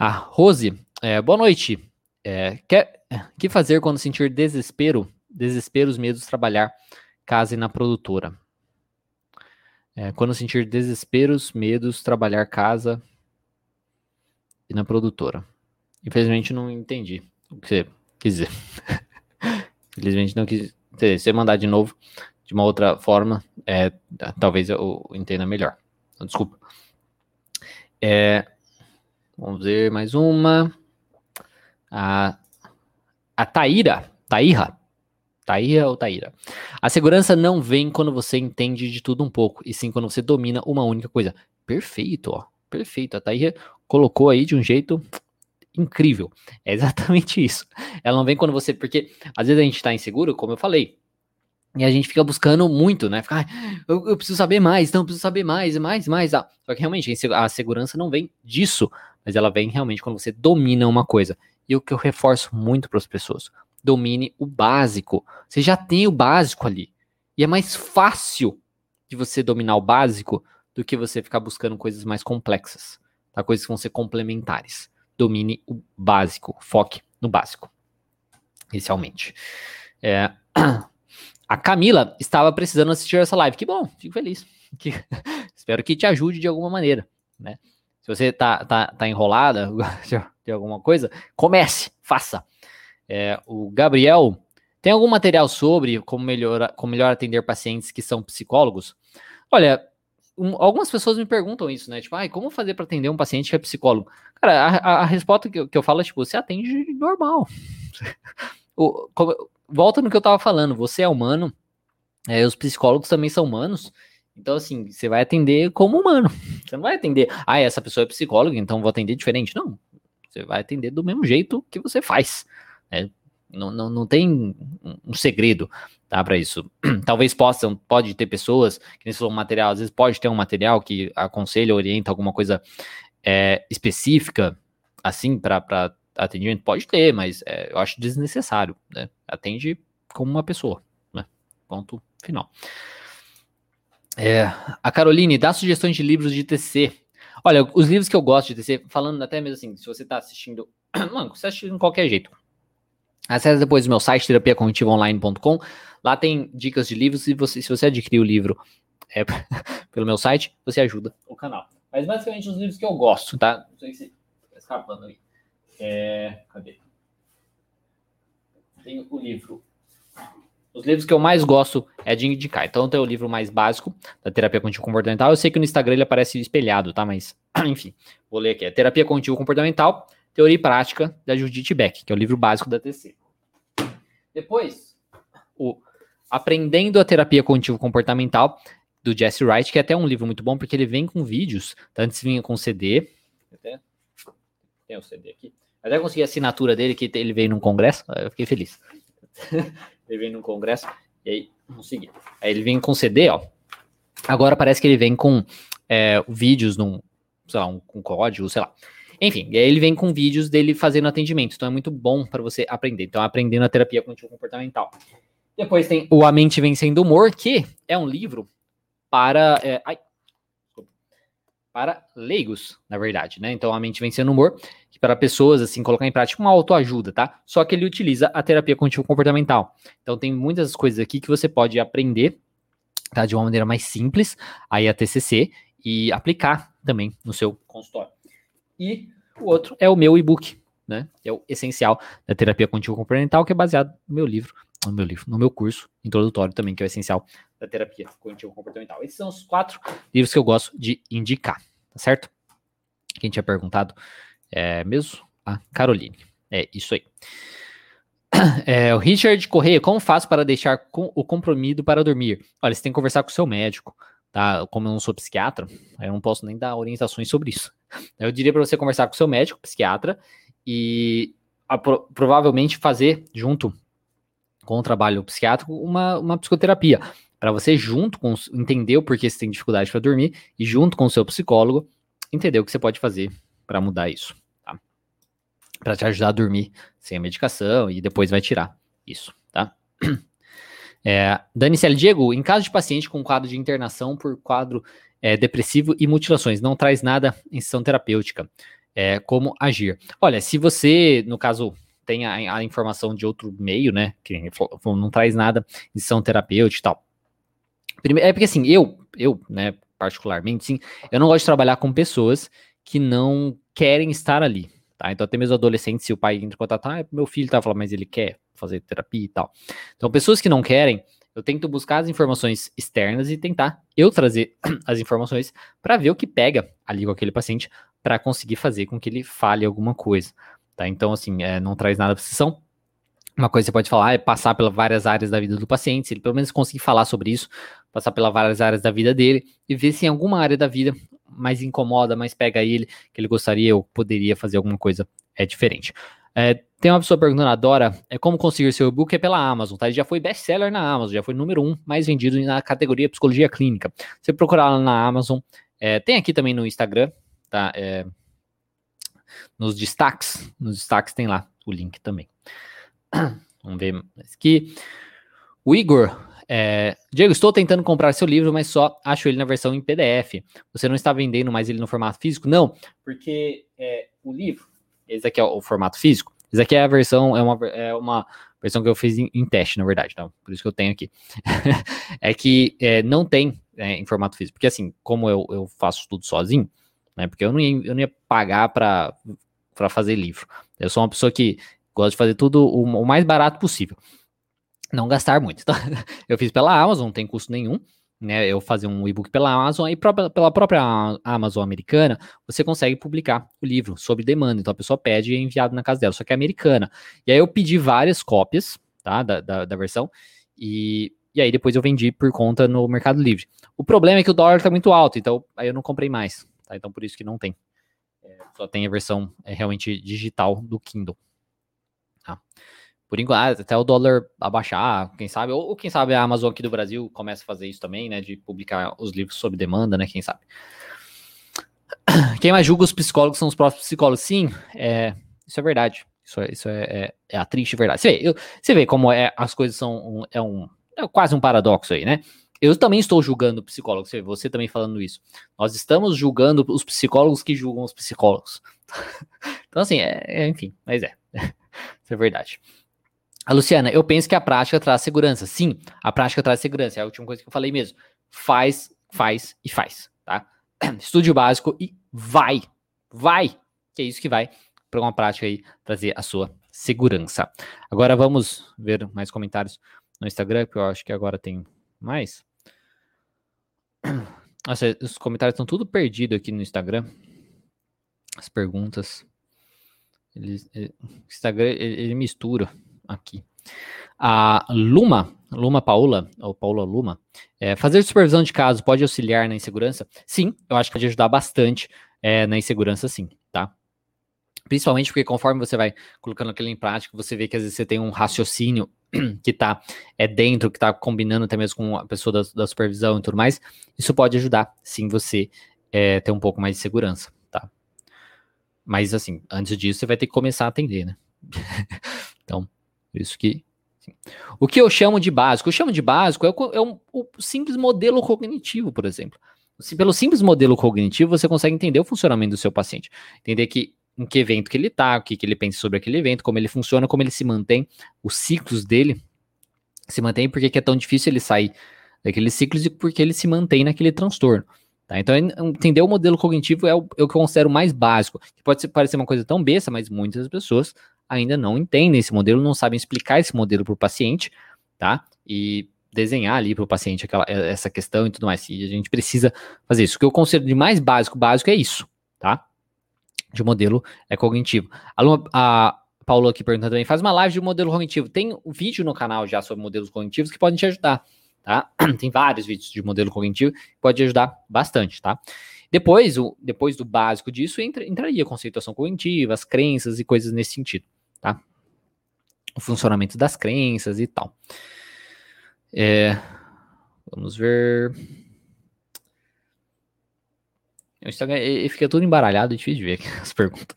A ah, Rose, é, boa noite. É, quer, que fazer quando sentir desespero, desesperos, medos, trabalhar casa e na produtora? É, quando sentir desesperos, medos, trabalhar casa e na produtora. Infelizmente não entendi o que você quis dizer. Infelizmente não quis. Se você mandar de novo, de uma outra forma, é, talvez eu entenda melhor. Desculpa. É, vamos ver mais uma. A, a Taíra. Taíra. Taíra ou Taíra. A segurança não vem quando você entende de tudo um pouco, e sim quando você domina uma única coisa. Perfeito, ó. Perfeito. A Taíra colocou aí de um jeito incrível. É exatamente isso. Ela não vem quando você. Porque às vezes a gente tá inseguro, como eu falei. E a gente fica buscando muito, né? Fica, ah, eu, eu, preciso saber mais, então eu preciso saber mais, mais, mais. Ah. Só que realmente a segurança não vem disso, mas ela vem realmente quando você domina uma coisa. E o que eu reforço muito para as pessoas: domine o básico. Você já tem o básico ali. E é mais fácil de você dominar o básico do que você ficar buscando coisas mais complexas, tá? coisas que vão ser complementares domine o básico, foque no básico, inicialmente. É, a Camila estava precisando assistir essa live. Que bom, fico feliz. Que, espero que te ajude de alguma maneira, né? Se você tá, tá, tá enrolada de alguma coisa, comece, faça. É, o Gabriel tem algum material sobre como melhor, como melhor atender pacientes que são psicólogos? Olha, um, algumas pessoas me perguntam isso, né? Tipo, ah, como fazer para atender um paciente que é psicólogo? Cara, a, a, a resposta que eu, que eu, falo é, tipo, você atende normal. o, como, volta no que eu tava falando, você é humano, é, os psicólogos também são humanos, então, assim, você vai atender como humano. Você não vai atender, ah, essa pessoa é psicóloga, então vou atender diferente. Não, você vai atender do mesmo jeito que você faz. Né? Não, não, não tem um segredo tá, para isso. Talvez possam, pode ter pessoas que nesse material, às vezes pode ter um material que aconselha, orienta alguma coisa é, específica, assim, para atendimento, pode ter, mas é, eu acho desnecessário, né? Atende como uma pessoa, né? Ponto final. É, a Caroline dá sugestões de livros de TC. Olha, os livros que eu gosto de TCC, falando até mesmo assim, se você está assistindo, mano, você tá assistindo de qualquer jeito. Acesse depois o meu site, terapiacognitivaonline.com. Lá tem dicas de livros e você, se você adquirir o livro é, pelo meu site, você ajuda o canal. Mas basicamente os livros que eu gosto, tá? Não sei se tá escapando aí. É, cadê? Tem o livro. Os livros que eu mais gosto é de indicar. Então tem o livro mais básico da terapia cognitivo comportamental. Eu sei que no Instagram ele aparece espelhado, tá? Mas, enfim, vou ler aqui. É Terapia cognitivo comportamental, Teoria e Prática da Judith Beck, que é o livro básico da TC. Depois, o Aprendendo a Terapia Cognitivo Comportamental, do Jesse Wright, que é até um livro muito bom, porque ele vem com vídeos. Tá? Antes vinha com CD. Até, tem o CD aqui. Até consegui a assinatura dele, que ele veio num congresso. Eu fiquei feliz. ele veio num congresso, e aí consegui. Aí ele vem com CD, ó. Agora parece que ele vem com é, vídeos num, sei lá, um, um código, sei lá. Enfim, e aí ele vem com vídeos dele fazendo atendimento. Então é muito bom para você aprender. Então, aprendendo a terapia cognitivo comportamental. Depois tem O A Mente Vencendo o Humor, que é um livro para. É, ai, para leigos, na verdade, né? Então, a mente vencendo o humor, para pessoas, assim, colocar em prática uma autoajuda, tá? Só que ele utiliza a terapia cognitivo comportamental. Então, tem muitas coisas aqui que você pode aprender, tá? De uma maneira mais simples, aí a TCC, e aplicar também no seu consultório. E o outro é o meu e-book, né? É o essencial da terapia cognitivo comportamental, que é baseado no meu livro, no meu livro, no meu curso introdutório também, que é o essencial da terapia cognitivo comportamental. Esses são os quatro livros que eu gosto de indicar, tá certo? Quem tinha perguntado é mesmo? A Caroline. É isso aí. É, o Richard Correia, como faço para deixar com, o comprimido para dormir? Olha, você tem que conversar com o seu médico, tá? Como eu não sou psiquiatra, eu não posso nem dar orientações sobre isso. Eu diria para você conversar com o seu médico, psiquiatra, e a, provavelmente fazer junto com o trabalho psiquiátrico uma, uma psicoterapia para você junto com entender o porquê você tem dificuldade para dormir e junto com o seu psicólogo entender o que você pode fazer para mudar isso? Para te ajudar a dormir sem a medicação e depois vai tirar isso, tá? É, Danicele Diego, em caso de paciente com quadro de internação por quadro é, depressivo e mutilações, não traz nada em sessão terapêutica. É, como agir? Olha, se você, no caso, tem a, a informação de outro meio, né, que não traz nada em sessão terapêutica e tal, Primeiro, é porque assim, eu, eu, né, particularmente, sim, eu não gosto de trabalhar com pessoas que não querem estar ali, tá? Então, até mesmo adolescentes, se o pai entra em contato, ah, meu filho tá falando, mas ele quer fazer terapia e tal. Então, pessoas que não querem, eu tento buscar as informações externas e tentar eu trazer as informações para ver o que pega ali com aquele paciente para conseguir fazer com que ele fale alguma coisa, tá? Então, assim, é, não traz nada para sessão, uma coisa que você pode falar é passar pelas várias áreas da vida do paciente, se ele pelo menos conseguir falar sobre isso, passar pelas várias áreas da vida dele e ver se em alguma área da vida mais incomoda, mais pega ele, que ele gostaria ou poderia fazer alguma coisa é diferente. É, tem uma pessoa perguntando, adora, é como conseguir seu e-book é pela Amazon, tá? Ele já foi best-seller na Amazon, já foi número um mais vendido na categoria psicologia clínica. Você procurar lá na Amazon, é, tem aqui também no Instagram, tá? É, nos destaques, nos destaques tem lá o link também. Vamos ver aqui. O Igor. É, Diego, estou tentando comprar seu livro, mas só acho ele na versão em PDF. Você não está vendendo mais ele no formato físico? Não, porque é, o livro, esse aqui é o formato físico. Esse aqui é a versão, é uma, é uma versão que eu fiz em, em teste, na verdade, então, por isso que eu tenho aqui. é que é, não tem é, em formato físico, porque assim, como eu, eu faço tudo sozinho, né, porque eu não ia, eu não ia pagar para fazer livro. Eu sou uma pessoa que Gosto de fazer tudo o, o mais barato possível. Não gastar muito. Então, eu fiz pela Amazon, não tem custo nenhum. Né, eu fazer um e-book pela Amazon e pela própria Amazon americana, você consegue publicar o livro sob demanda. Então a pessoa pede e é enviado na casa dela, só que é americana. E aí eu pedi várias cópias tá, da, da, da versão e, e aí depois eu vendi por conta no Mercado Livre. O problema é que o dólar está muito alto, então aí eu não comprei mais. Tá? Então por isso que não tem. É, só tem a versão é, realmente digital do Kindle. Tá? Por enquanto, até o dólar abaixar, quem sabe, ou, ou, quem sabe a Amazon aqui do Brasil começa a fazer isso também, né? De publicar os livros sob demanda, né? Quem sabe. Quem mais julga os psicólogos são os próprios psicólogos. Sim, é, isso é verdade. Isso é, isso é, é, é a triste verdade. Você vê, eu, você vê como é, as coisas são um, é um é quase um paradoxo aí, né? eu também estou julgando psicólogos, você também falando isso. Nós estamos julgando os psicólogos que julgam os psicólogos. então, assim, é, é, enfim, mas é. Isso é verdade. A Luciana, eu penso que a prática traz segurança. Sim, a prática traz segurança. É a última coisa que eu falei mesmo. Faz, faz e faz, tá? Básico e vai. Vai. Que é isso que vai para uma prática aí trazer a sua segurança. Agora vamos ver mais comentários no Instagram, que eu acho que agora tem mais. Nossa, os comentários estão tudo perdidos aqui no Instagram. As perguntas. Ele, ele, o Instagram ele, ele, mistura aqui. A Luma, Luma Paula, ou Paula Luma, é, fazer supervisão de caso pode auxiliar na insegurança? Sim, eu acho que pode ajudar bastante é, na insegurança, sim, tá? Principalmente porque conforme você vai colocando aquilo em prática, você vê que às vezes você tem um raciocínio que está é dentro, que está combinando até mesmo com a pessoa da, da, supervisão e tudo mais, isso pode ajudar, sim, você é, ter um pouco mais de segurança, tá? Mas, assim, antes disso, você vai ter que começar a atender, né? então, isso que... Sim. O que eu chamo de básico? Eu chamo de básico é, o, é um, o simples modelo cognitivo, por exemplo. Pelo simples modelo cognitivo, você consegue entender o funcionamento do seu paciente. Entender que em que evento que ele está, o que, que ele pensa sobre aquele evento, como ele funciona, como ele se mantém, os ciclos dele se mantém, porque é tão difícil ele sair daqueles ciclos e porque ele se mantém naquele transtorno. Tá? Então, entender o modelo cognitivo é o, é o, que eu considero mais básico, que pode parecer uma coisa tão besta, mas muitas pessoas ainda não entendem esse modelo, não sabem explicar esse modelo para o paciente, tá? E desenhar ali para o paciente aquela, essa questão e tudo mais. E a gente precisa fazer isso. O que eu considero de mais básico, básico é isso, tá? de modelo é cognitivo. A, Paulo aqui perguntando também, faz uma live de modelo cognitivo. Tem um vídeo no canal já sobre modelos cognitivos que podem te ajudar, tá? Tem vários vídeos de modelo cognitivo que pode ajudar bastante, tá? Depois, o, depois do básico disso, entra, entraria conceituação cognitiva, as crenças e coisas nesse sentido, tá? O funcionamento das crenças e tal. É, vamos ver. O Instagram fica tudo embaralhado, é difícil de ver as perguntas.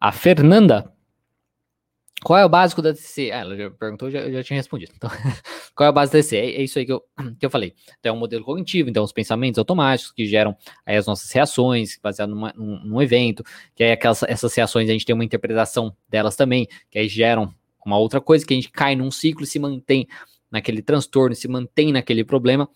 A Fernanda. Qual é o básico da TCC? Ah, ela já perguntou, já, eu já tinha respondido. Então, qual é a base da TCC? É, é, isso aí que eu, que eu falei. Então, é um modelo cognitivo, então, os pensamentos automáticos que geram aí as nossas reações, baseado numa, num, num, evento, que aí aquelas, essas reações a gente tem uma interpretação delas também, que aí geram uma outra coisa, que a gente cai num ciclo e se mantém naquele transtorno, se mantém naquele problema,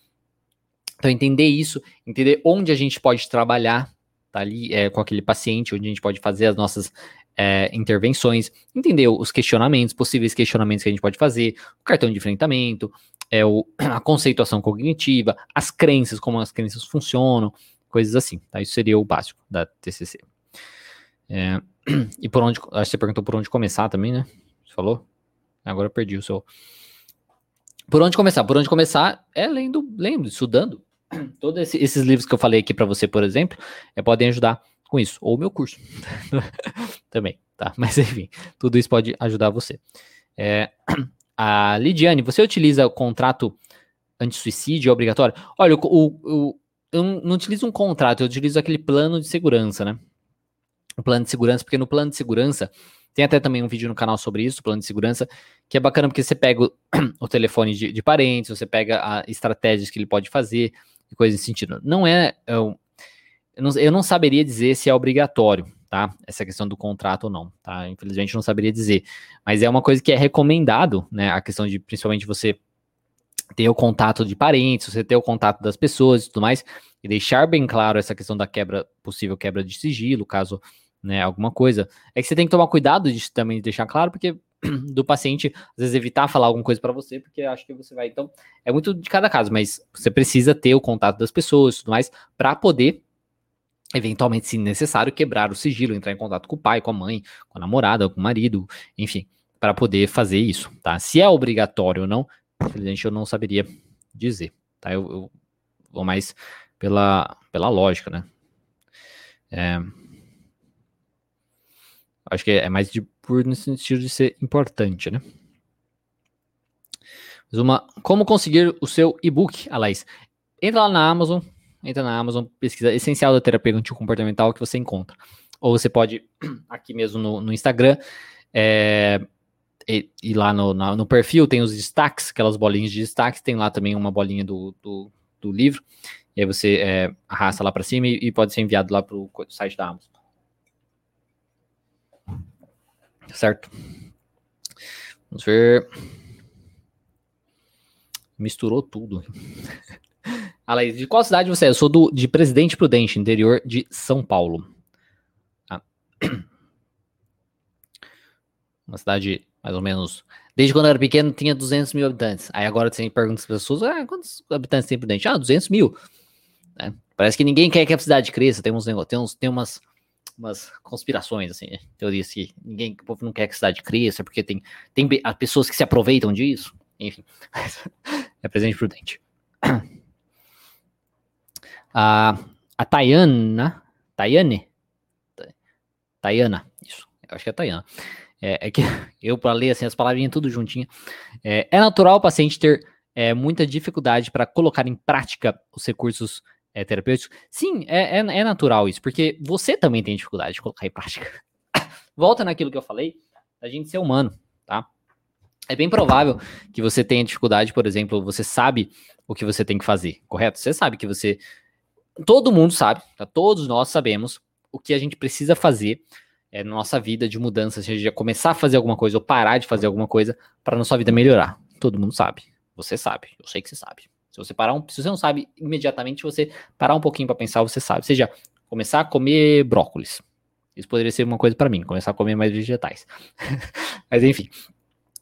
então, entender isso, entender onde a gente pode trabalhar tá ali é, com aquele paciente, onde a gente pode fazer as nossas é, intervenções, entender os questionamentos, possíveis questionamentos que a gente pode fazer, o cartão de enfrentamento, é, o, a conceituação cognitiva, as crenças, como as crenças funcionam, coisas assim. Tá? Isso seria o básico da TCC. É, e por onde, acho que você perguntou por onde começar também, né? Você falou? Agora eu perdi o seu. Por onde começar? Por onde começar é lendo, lendo, estudando. Todos esse, esses livros que eu falei aqui para você, por exemplo, é, podem ajudar com isso. Ou meu curso também, tá? Mas enfim, tudo isso pode ajudar você. É, a Lidiane, você utiliza o contrato anti-suicídio obrigatório? Olha, o, o, eu não utilizo um contrato, eu utilizo aquele plano de segurança, né? O plano de segurança, porque no plano de segurança tem até também um vídeo no canal sobre isso, plano de segurança, que é bacana porque você pega o, o telefone de, de parentes, você pega a estratégias que ele pode fazer, coisas nesse sentido. Não é. Eu, eu, não, eu não saberia dizer se é obrigatório, tá? Essa questão do contrato ou não, tá? Infelizmente não saberia dizer. Mas é uma coisa que é recomendado, né? A questão de principalmente você ter o contato de parentes, você ter o contato das pessoas e tudo mais, e deixar bem claro essa questão da quebra, possível quebra de sigilo, caso né, alguma coisa. É que você tem que tomar cuidado de também deixar claro, porque do paciente, às vezes evitar falar alguma coisa para você, porque acho que você vai. Então, é muito de cada caso, mas você precisa ter o contato das pessoas e tudo mais para poder, eventualmente, se necessário, quebrar o sigilo, entrar em contato com o pai, com a mãe, com a namorada, com o marido, enfim, para poder fazer isso, tá? Se é obrigatório ou não, infelizmente eu não saberia dizer, tá? Eu, eu vou mais pela, pela lógica, né? É, acho que é mais de por no sentido de ser importante, né? Mas uma, como conseguir o seu e-book, Alaís? Entra lá na Amazon, entra na Amazon, pesquisa essencial da terapia comportamental que você encontra. Ou você pode, aqui mesmo no, no Instagram, é, e, e lá no, na, no perfil tem os destaques, aquelas bolinhas de destaques, tem lá também uma bolinha do, do, do livro, e aí você é, arrasta lá para cima e, e, pode ser enviado lá para o site da Amazon. Certo? Vamos ver. Misturou tudo. Alaís, de qual cidade você é? Eu sou do, de Presidente Prudente, interior de São Paulo. Ah. Uma cidade mais ou menos. Desde quando eu era pequeno tinha 200 mil habitantes. Aí agora você pergunta as pessoas: ah, quantos habitantes tem Prudente? Ah, 200 mil. É. Parece que ninguém quer que a cidade cresça. Tem uns tem, uns, tem umas, umas conspirações, assim, né? teorias que ninguém, o povo não quer que a cidade cresça, porque tem, tem pessoas que se aproveitam disso. Enfim, é presente prudente. A, a Tayana, Tayane, Tayana, isso, eu acho que é Tayana. É, é que eu, para ler assim, as palavrinhas tudo juntinho. É, é natural o paciente ter é, muita dificuldade para colocar em prática os recursos é, terapêuticos? Sim, é, é, é, natural isso, porque você também tem dificuldade de colocar em prática. Volta naquilo que eu falei, a gente ser humano, tá? É bem provável que você tenha dificuldade, por exemplo, você sabe o que você tem que fazer, correto? Você sabe que você. Todo mundo sabe, tá? todos nós sabemos o que a gente precisa fazer é, na nossa vida de mudança, seja começar a fazer alguma coisa ou parar de fazer alguma coisa para nossa vida melhorar. Todo mundo sabe. Você sabe. Eu sei que você sabe. Se você parar um, se você não sabe imediatamente, você parar um pouquinho para pensar, você sabe. Seja começar a comer brócolis. Isso poderia ser uma coisa para mim, começar a comer mais vegetais. Mas enfim,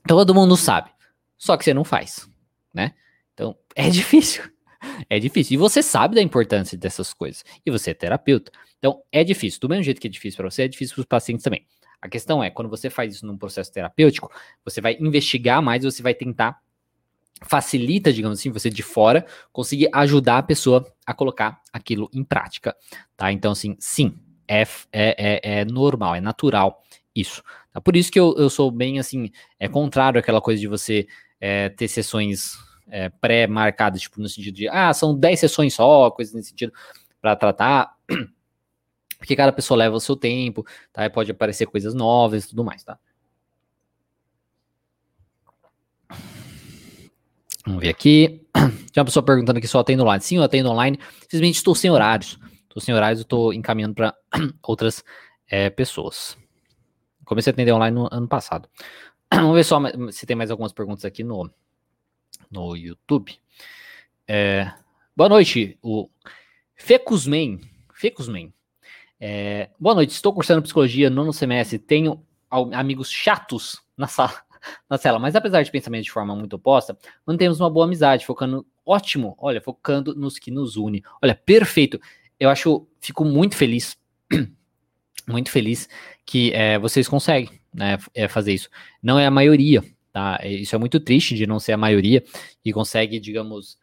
todo mundo sabe. Só que você não faz, né? Então é difícil. É difícil. E você sabe da importância dessas coisas. E você é terapeuta. Então, é difícil. Do mesmo jeito que é difícil para você, é difícil para os pacientes também. A questão é, quando você faz isso num processo terapêutico, você vai investigar mais, você vai tentar facilita, digamos assim, você de fora conseguir ajudar a pessoa a colocar aquilo em prática, tá? Então, assim, sim, é, é, é, é normal, é natural isso. Tá? Por isso que eu, eu sou bem, assim, é contrário àquela coisa de você é, ter sessões é, pré-marcadas, tipo, no sentido de, ah, são 10 sessões só, coisas nesse sentido, para tratar porque cada pessoa leva o seu tempo, tá? E pode aparecer coisas novas e tudo mais, tá? Vamos ver aqui. Tem uma pessoa perguntando aqui só atendo online. Sim, eu atendo online. Simplesmente estou sem horários. Estou sem horários, eu estou encaminhando para outras é, pessoas. Comecei a atender online no ano passado. Vamos ver só se tem mais algumas perguntas aqui no, no YouTube. É, boa noite, o Fecusmen. Fecusmen. É, boa noite, estou cursando psicologia nono semestre, tenho amigos chatos na sala, na mas apesar de pensamentos de forma muito oposta, mantemos uma boa amizade, focando, ótimo, olha, focando nos que nos une. Olha, perfeito. Eu acho, fico muito feliz, muito feliz que é, vocês conseguem né, é, fazer isso. Não é a maioria, tá? Isso é muito triste de não ser a maioria e consegue, digamos,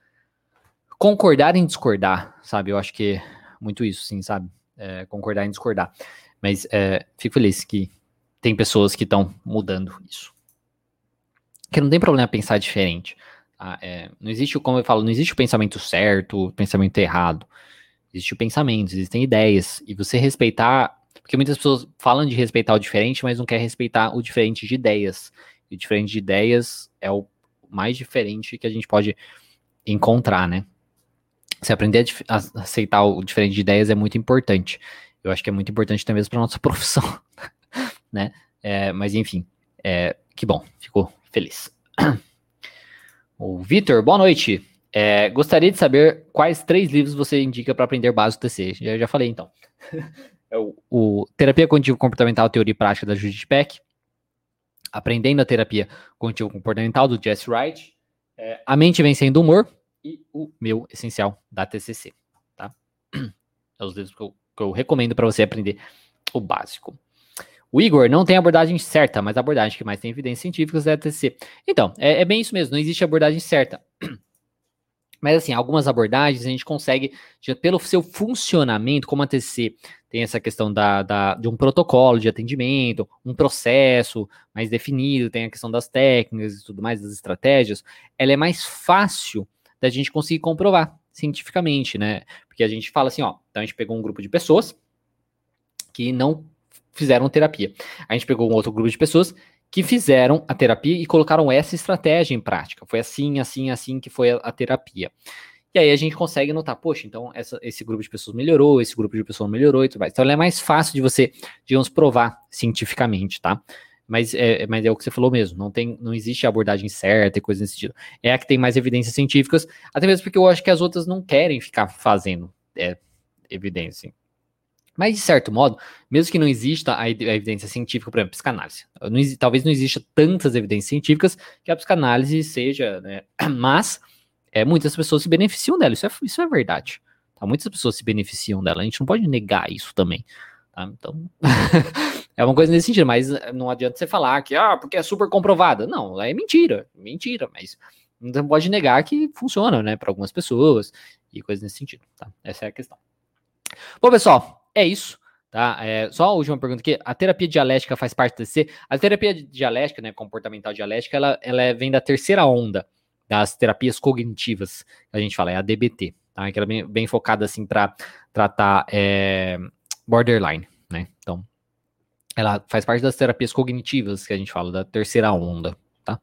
concordar em discordar, sabe? Eu acho que é muito isso, sim, sabe? é, concordar em discordar. Mas é, fico feliz que tem pessoas que estão mudando isso. Que não tem problema pensar diferente. Tá? É, não existe, como eu falo, não existe o pensamento certo, o pensamento errado. Existe o pensamento, existem ideias. E você respeitar. Porque muitas pessoas falam de respeitar o diferente, mas não quer respeitar o diferente de ideias. E diferente de ideias é o mais diferente que a gente pode encontrar, né? se aprender a, a, aceitar o diferente de ideias é muito importante. Eu acho que é muito importante também para nossa profissão, né? É, mas enfim, é, que bom, ficou feliz. O Vitor, boa noite. É, gostaria de saber quais três livros você indica para aprender básico TC. Já, já falei então. É o, o, Terapia Cognitivo Comportamental, Teoria e Prática da Judith Peck. Aprendendo a Terapia Cognitivo Comportamental do Jesse Wright. É, a Mente Vencendo o Humor, e o meu essencial da TCC, tá? É os livros que eu, que eu recomendo para você aprender o básico. O Igor não tem abordagem certa, mas a abordagem que mais tem evidências científicas é a TCC. Então, é, é bem isso mesmo, não existe abordagem certa. Mas assim, algumas abordagens a gente consegue, pelo seu funcionamento, como a TCC tem essa questão da, da, de um protocolo de atendimento, um processo mais definido, tem a questão das técnicas e tudo mais, das estratégias, ela é mais fácil da gente conseguir comprovar cientificamente, né? Porque a gente fala assim, ó, então a gente pegou um grupo de pessoas que não fizeram terapia. A gente pegou um outro grupo de pessoas que fizeram a terapia e colocaram essa estratégia em prática. Foi assim, assim, assim que foi a, a terapia. E aí a gente consegue notar, poxa, então essa, esse grupo de pessoas melhorou, esse grupo de pessoas melhorou e tudo mais. Então é mais fácil de você, digamos, provar cientificamente, tá? Mas é, mas é o que você falou mesmo, não, tem, não existe abordagem certa e coisa nesse sentido. É a que tem mais evidências científicas, até mesmo porque eu acho que as outras não querem ficar fazendo é, evidência. Mas, de certo modo, mesmo que não exista a, evidência científica, por exemplo, psicanálise, não, talvez não exista tantas evidências científicas que a psicanálise seja, né? Mas é, muitas pessoas se beneficiam dela, isso é, isso é verdade. Tá? Muitas pessoas se beneficiam dela, a gente não pode negar isso também. Tá? Então, é uma coisa nesse sentido, mas não adianta você falar que, ah, porque é super comprovada. Não, é mentira, mentira, mas não pode negar que funciona, né, para algumas pessoas e coisas nesse sentido, tá? Essa é a questão. Bom, pessoal, é isso. Tá? É, só a última pergunta aqui. A terapia dialética faz parte desse? A terapia dialética, né, comportamental dialética, ela, ela é, vem da terceira onda das terapias cognitivas, que a gente fala, é a DBT, tá? Que ela é bem, bem focada, assim, para tratar é, borderline, né? Então, ela faz parte das terapias cognitivas, que a gente fala, da terceira onda, tá?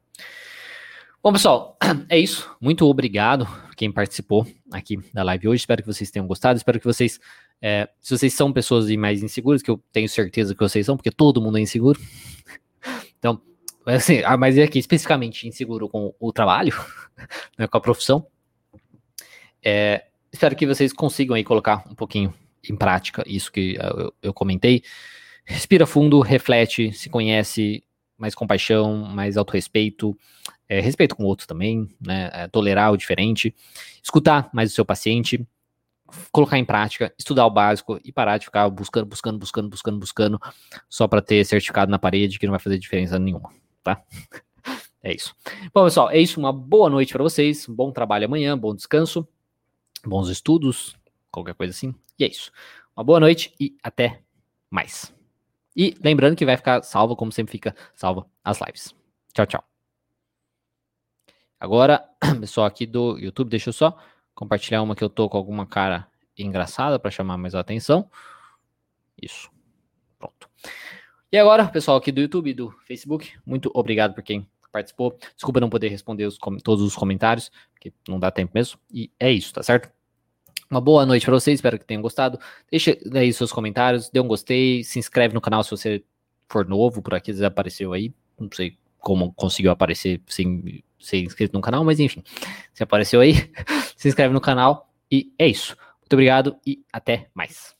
Bom, pessoal, é isso. Muito obrigado quem participou aqui da live hoje. Espero que vocês tenham gostado. Espero que vocês, é, se vocês são pessoas mais inseguras, que eu tenho certeza que vocês são, porque todo mundo é inseguro. Então, assim, ah, mas é aqui especificamente inseguro com o trabalho, né, com a profissão. É, espero que vocês consigam aí colocar um pouquinho em prática isso que eu, eu comentei. Respira fundo, reflete, se conhece, mais compaixão, mais autorrespeito, é, respeito com o outro também, né, é, tolerar o diferente, escutar mais o seu paciente, colocar em prática, estudar o básico e parar de ficar buscando, buscando, buscando, buscando, buscando, só para ter certificado na parede que não vai fazer diferença nenhuma, tá? É isso. Bom, pessoal, é isso. Uma boa noite para vocês, bom trabalho amanhã, bom descanso, bons estudos, qualquer coisa assim. E é isso. Uma boa noite e até mais. E lembrando que vai ficar salvo, como sempre fica salva as lives. Tchau, tchau. Agora, pessoal aqui do YouTube, deixa eu só compartilhar uma que eu tô com alguma cara engraçada para chamar mais a atenção. Isso. Pronto. E agora, pessoal aqui do YouTube e do Facebook, muito obrigado por quem participou. Desculpa não poder responder os, todos os comentários, porque não dá tempo mesmo. E é isso, tá certo? Uma boa noite para vocês, espero que tenham gostado. Deixa aí seus comentários, dê um gostei, se inscreve no canal se você for novo, por aqui desapareceu aí. Não sei como conseguiu aparecer sem ser inscrito no canal, mas enfim, se apareceu aí, se inscreve no canal e é isso. Muito obrigado e até mais.